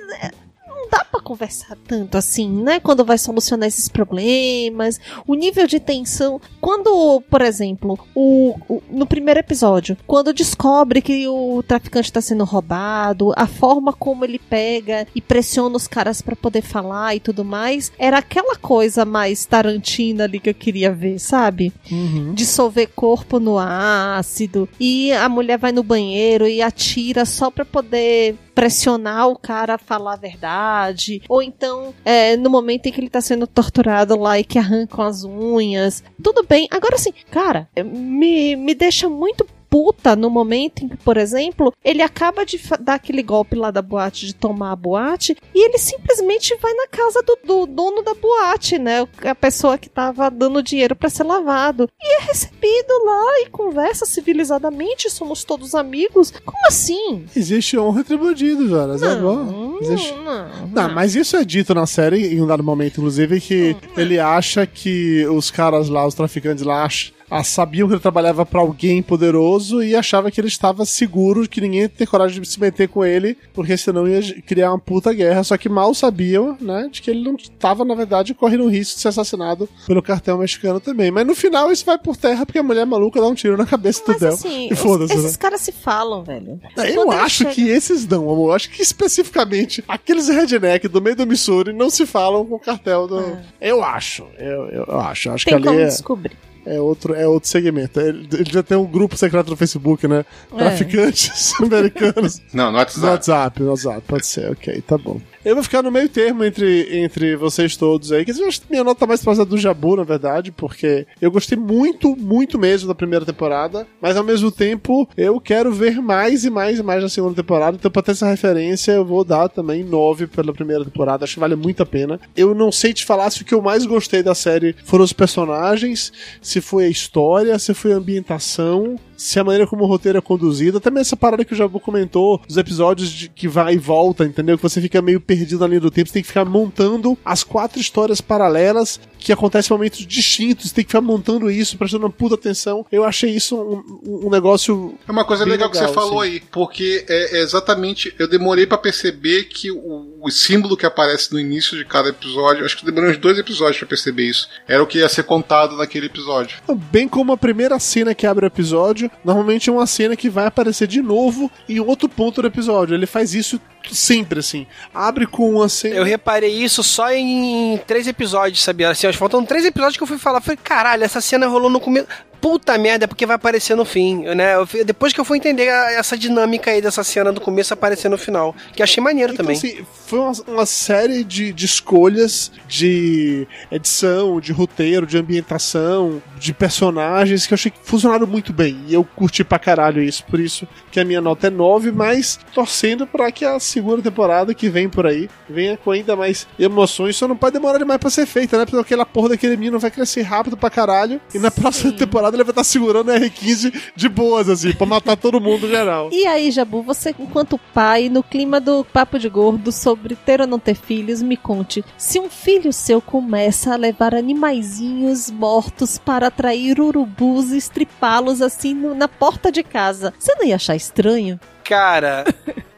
dá para conversar tanto assim, né? Quando vai solucionar esses problemas, o nível de tensão. Quando, por exemplo, o, o no primeiro episódio, quando descobre que o traficante está sendo roubado, a forma como ele pega e pressiona os caras para poder falar e tudo mais, era aquela coisa mais tarantina ali que eu queria ver, sabe? Uhum. Dissolver corpo no ácido e a mulher vai no banheiro e atira só para poder pressionar o cara a falar a verdade, ou então é, no momento em que ele tá sendo torturado lá e que arrancam as unhas. Tudo bem. Agora sim, cara, me, me deixa muito puta no momento em que, por exemplo, ele acaba de dar aquele golpe lá da boate, de tomar a boate, e ele simplesmente vai na casa do, do dono da boate, né? A pessoa que tava dando dinheiro para ser lavado. E é recebido lá e conversa civilizadamente, somos todos amigos. Como assim? Existe honra retribuído, Jonas. Não, é bom. Existe... não, não, Não, mas isso é dito na série em um dado momento, inclusive, que ele acha que os caras lá, os traficantes lá, ach- ah, sabiam que ele trabalhava pra alguém poderoso e achava que ele estava seguro, que ninguém ia ter coragem de se meter com ele, porque senão ia criar uma puta guerra. Só que mal sabiam, né, de que ele não estava, na verdade, correndo o risco de ser assassinado pelo cartel mexicano também. Mas no final isso vai por terra porque a mulher maluca dá um tiro na cabeça do Del. assim, e foda-se, né? esses caras se falam, velho. Eu Quando ele acho chega- que esses não, amor. Eu acho que especificamente aqueles redneck do meio do Missouri não se falam com o cartel do. Eu acho. Eu, eu, eu acho. Acho Tem que como ali é, descobrir. É outro, é outro segmento. Ele, ele já tem um grupo secreto no Facebook, né? É. Traficantes americanos. Não, no No WhatsApp. WhatsApp, no WhatsApp, pode ser, ok, tá bom. Eu vou ficar no meio termo entre, entre vocês todos aí. Dizer, eu acho que minha nota mais próxima do Jabu, na verdade, porque eu gostei muito, muito mesmo da primeira temporada, mas ao mesmo tempo eu quero ver mais e mais e mais na segunda temporada. Então, pra ter essa referência, eu vou dar também 9 pela primeira temporada. Acho que vale muito a pena. Eu não sei te falar se o que eu mais gostei da série foram os personagens, se foi a história, se foi a ambientação, se a maneira como o roteiro é conduzido, também essa parada que o Jabu comentou, dos episódios de, que vai e volta, entendeu? Que você fica meio perdido na linha do tempo, você tem que ficar montando as quatro histórias paralelas que acontecem em momentos distintos, tem que ficar montando isso, prestando uma puta atenção. Eu achei isso um, um negócio. É uma coisa bem legal, que você falou assim. aí, porque é, é exatamente. Eu demorei pra perceber que o, o símbolo que aparece no início de cada episódio, acho que demorou uns dois episódios pra perceber isso, era o que ia ser contado naquele episódio. Bem como a primeira cena que abre o episódio, normalmente é uma cena que vai aparecer de novo em outro ponto do episódio. Ele faz isso sempre, assim. Abre com uma cena. Eu reparei isso só em três episódios, sabia? Assim, faltam três episódios que eu fui falar. Falei, caralho, essa cena rolou no começo. Puta merda, é porque vai aparecer no fim, né? Eu depois que eu fui entender a- essa dinâmica aí dessa cena do começo aparecer no final. Que achei maneiro Então, também. assim, foi uma, uma série de, de escolhas de edição, de roteiro, de ambientação, de personagens que eu achei que funcionaram muito bem. E eu curti pra caralho isso. Por isso que a minha nota é 9, mas torcendo pra que a segunda temporada que vem por aí venha com ainda mais emoções. Só não pode demorar demais pra ser feita, né? Porque aquela porra daquele menino vai crescer rápido pra caralho. E na próxima temporada ele vai estar segurando a R15 de boas, assim, pra matar todo mundo geral. E aí, Jabu, você, enquanto pai, no clima do papo de gordo sobre ter ou não ter filhos, me conte: se um filho seu começa a levar animaizinhos mortos para atrair urubus e estripá-los assim no- na porta de casa, você não ia achar estranho? Cara,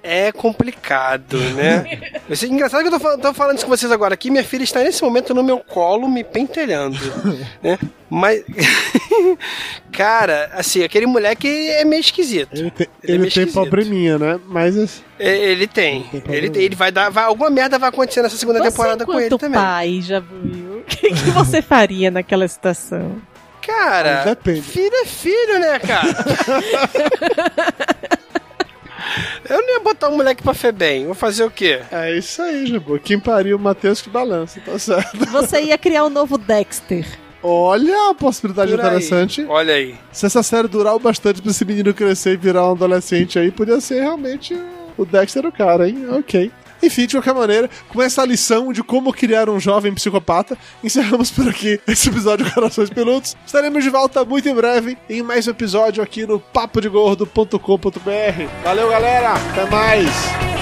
é complicado, né? Vai ser engraçado que eu tô, tô falando isso com vocês agora aqui. Minha filha está nesse momento no meu colo, me pentelhando, né? Mas, cara, assim, aquele moleque é meio esquisito. Ele tem, Ele é ele meio tem esquisito. probleminha, né? Mas. É, Ele tem. Tem Ele, tem- ele vai dar. Vai, alguma merda vai acontecer nessa segunda Você, temporada com ele enquanto também. pai, Jabu, o que, que você faria naquela situação? Cara, filho é filho, né, cara? Eu não ia botar um moleque pra Febem. Vou fazer o quê? É isso aí, Jabu. Quem pariu o Matheus que balança, tá certo. Você ia criar um novo Dexter. Olha a possibilidade Por aí. interessante. Olha aí. Se essa série durar o bastante pra esse menino crescer e virar um adolescente aí, podia ser realmente o Dexter o cara, hein? Ok. Enfim, de qualquer maneira, com essa lição de como criar um jovem psicopata, encerramos por aqui esse episódio de Corações Peludos. Estaremos de volta muito em breve em mais um episódio aqui no papodegordo.com.br. Valeu, galera! Até mais!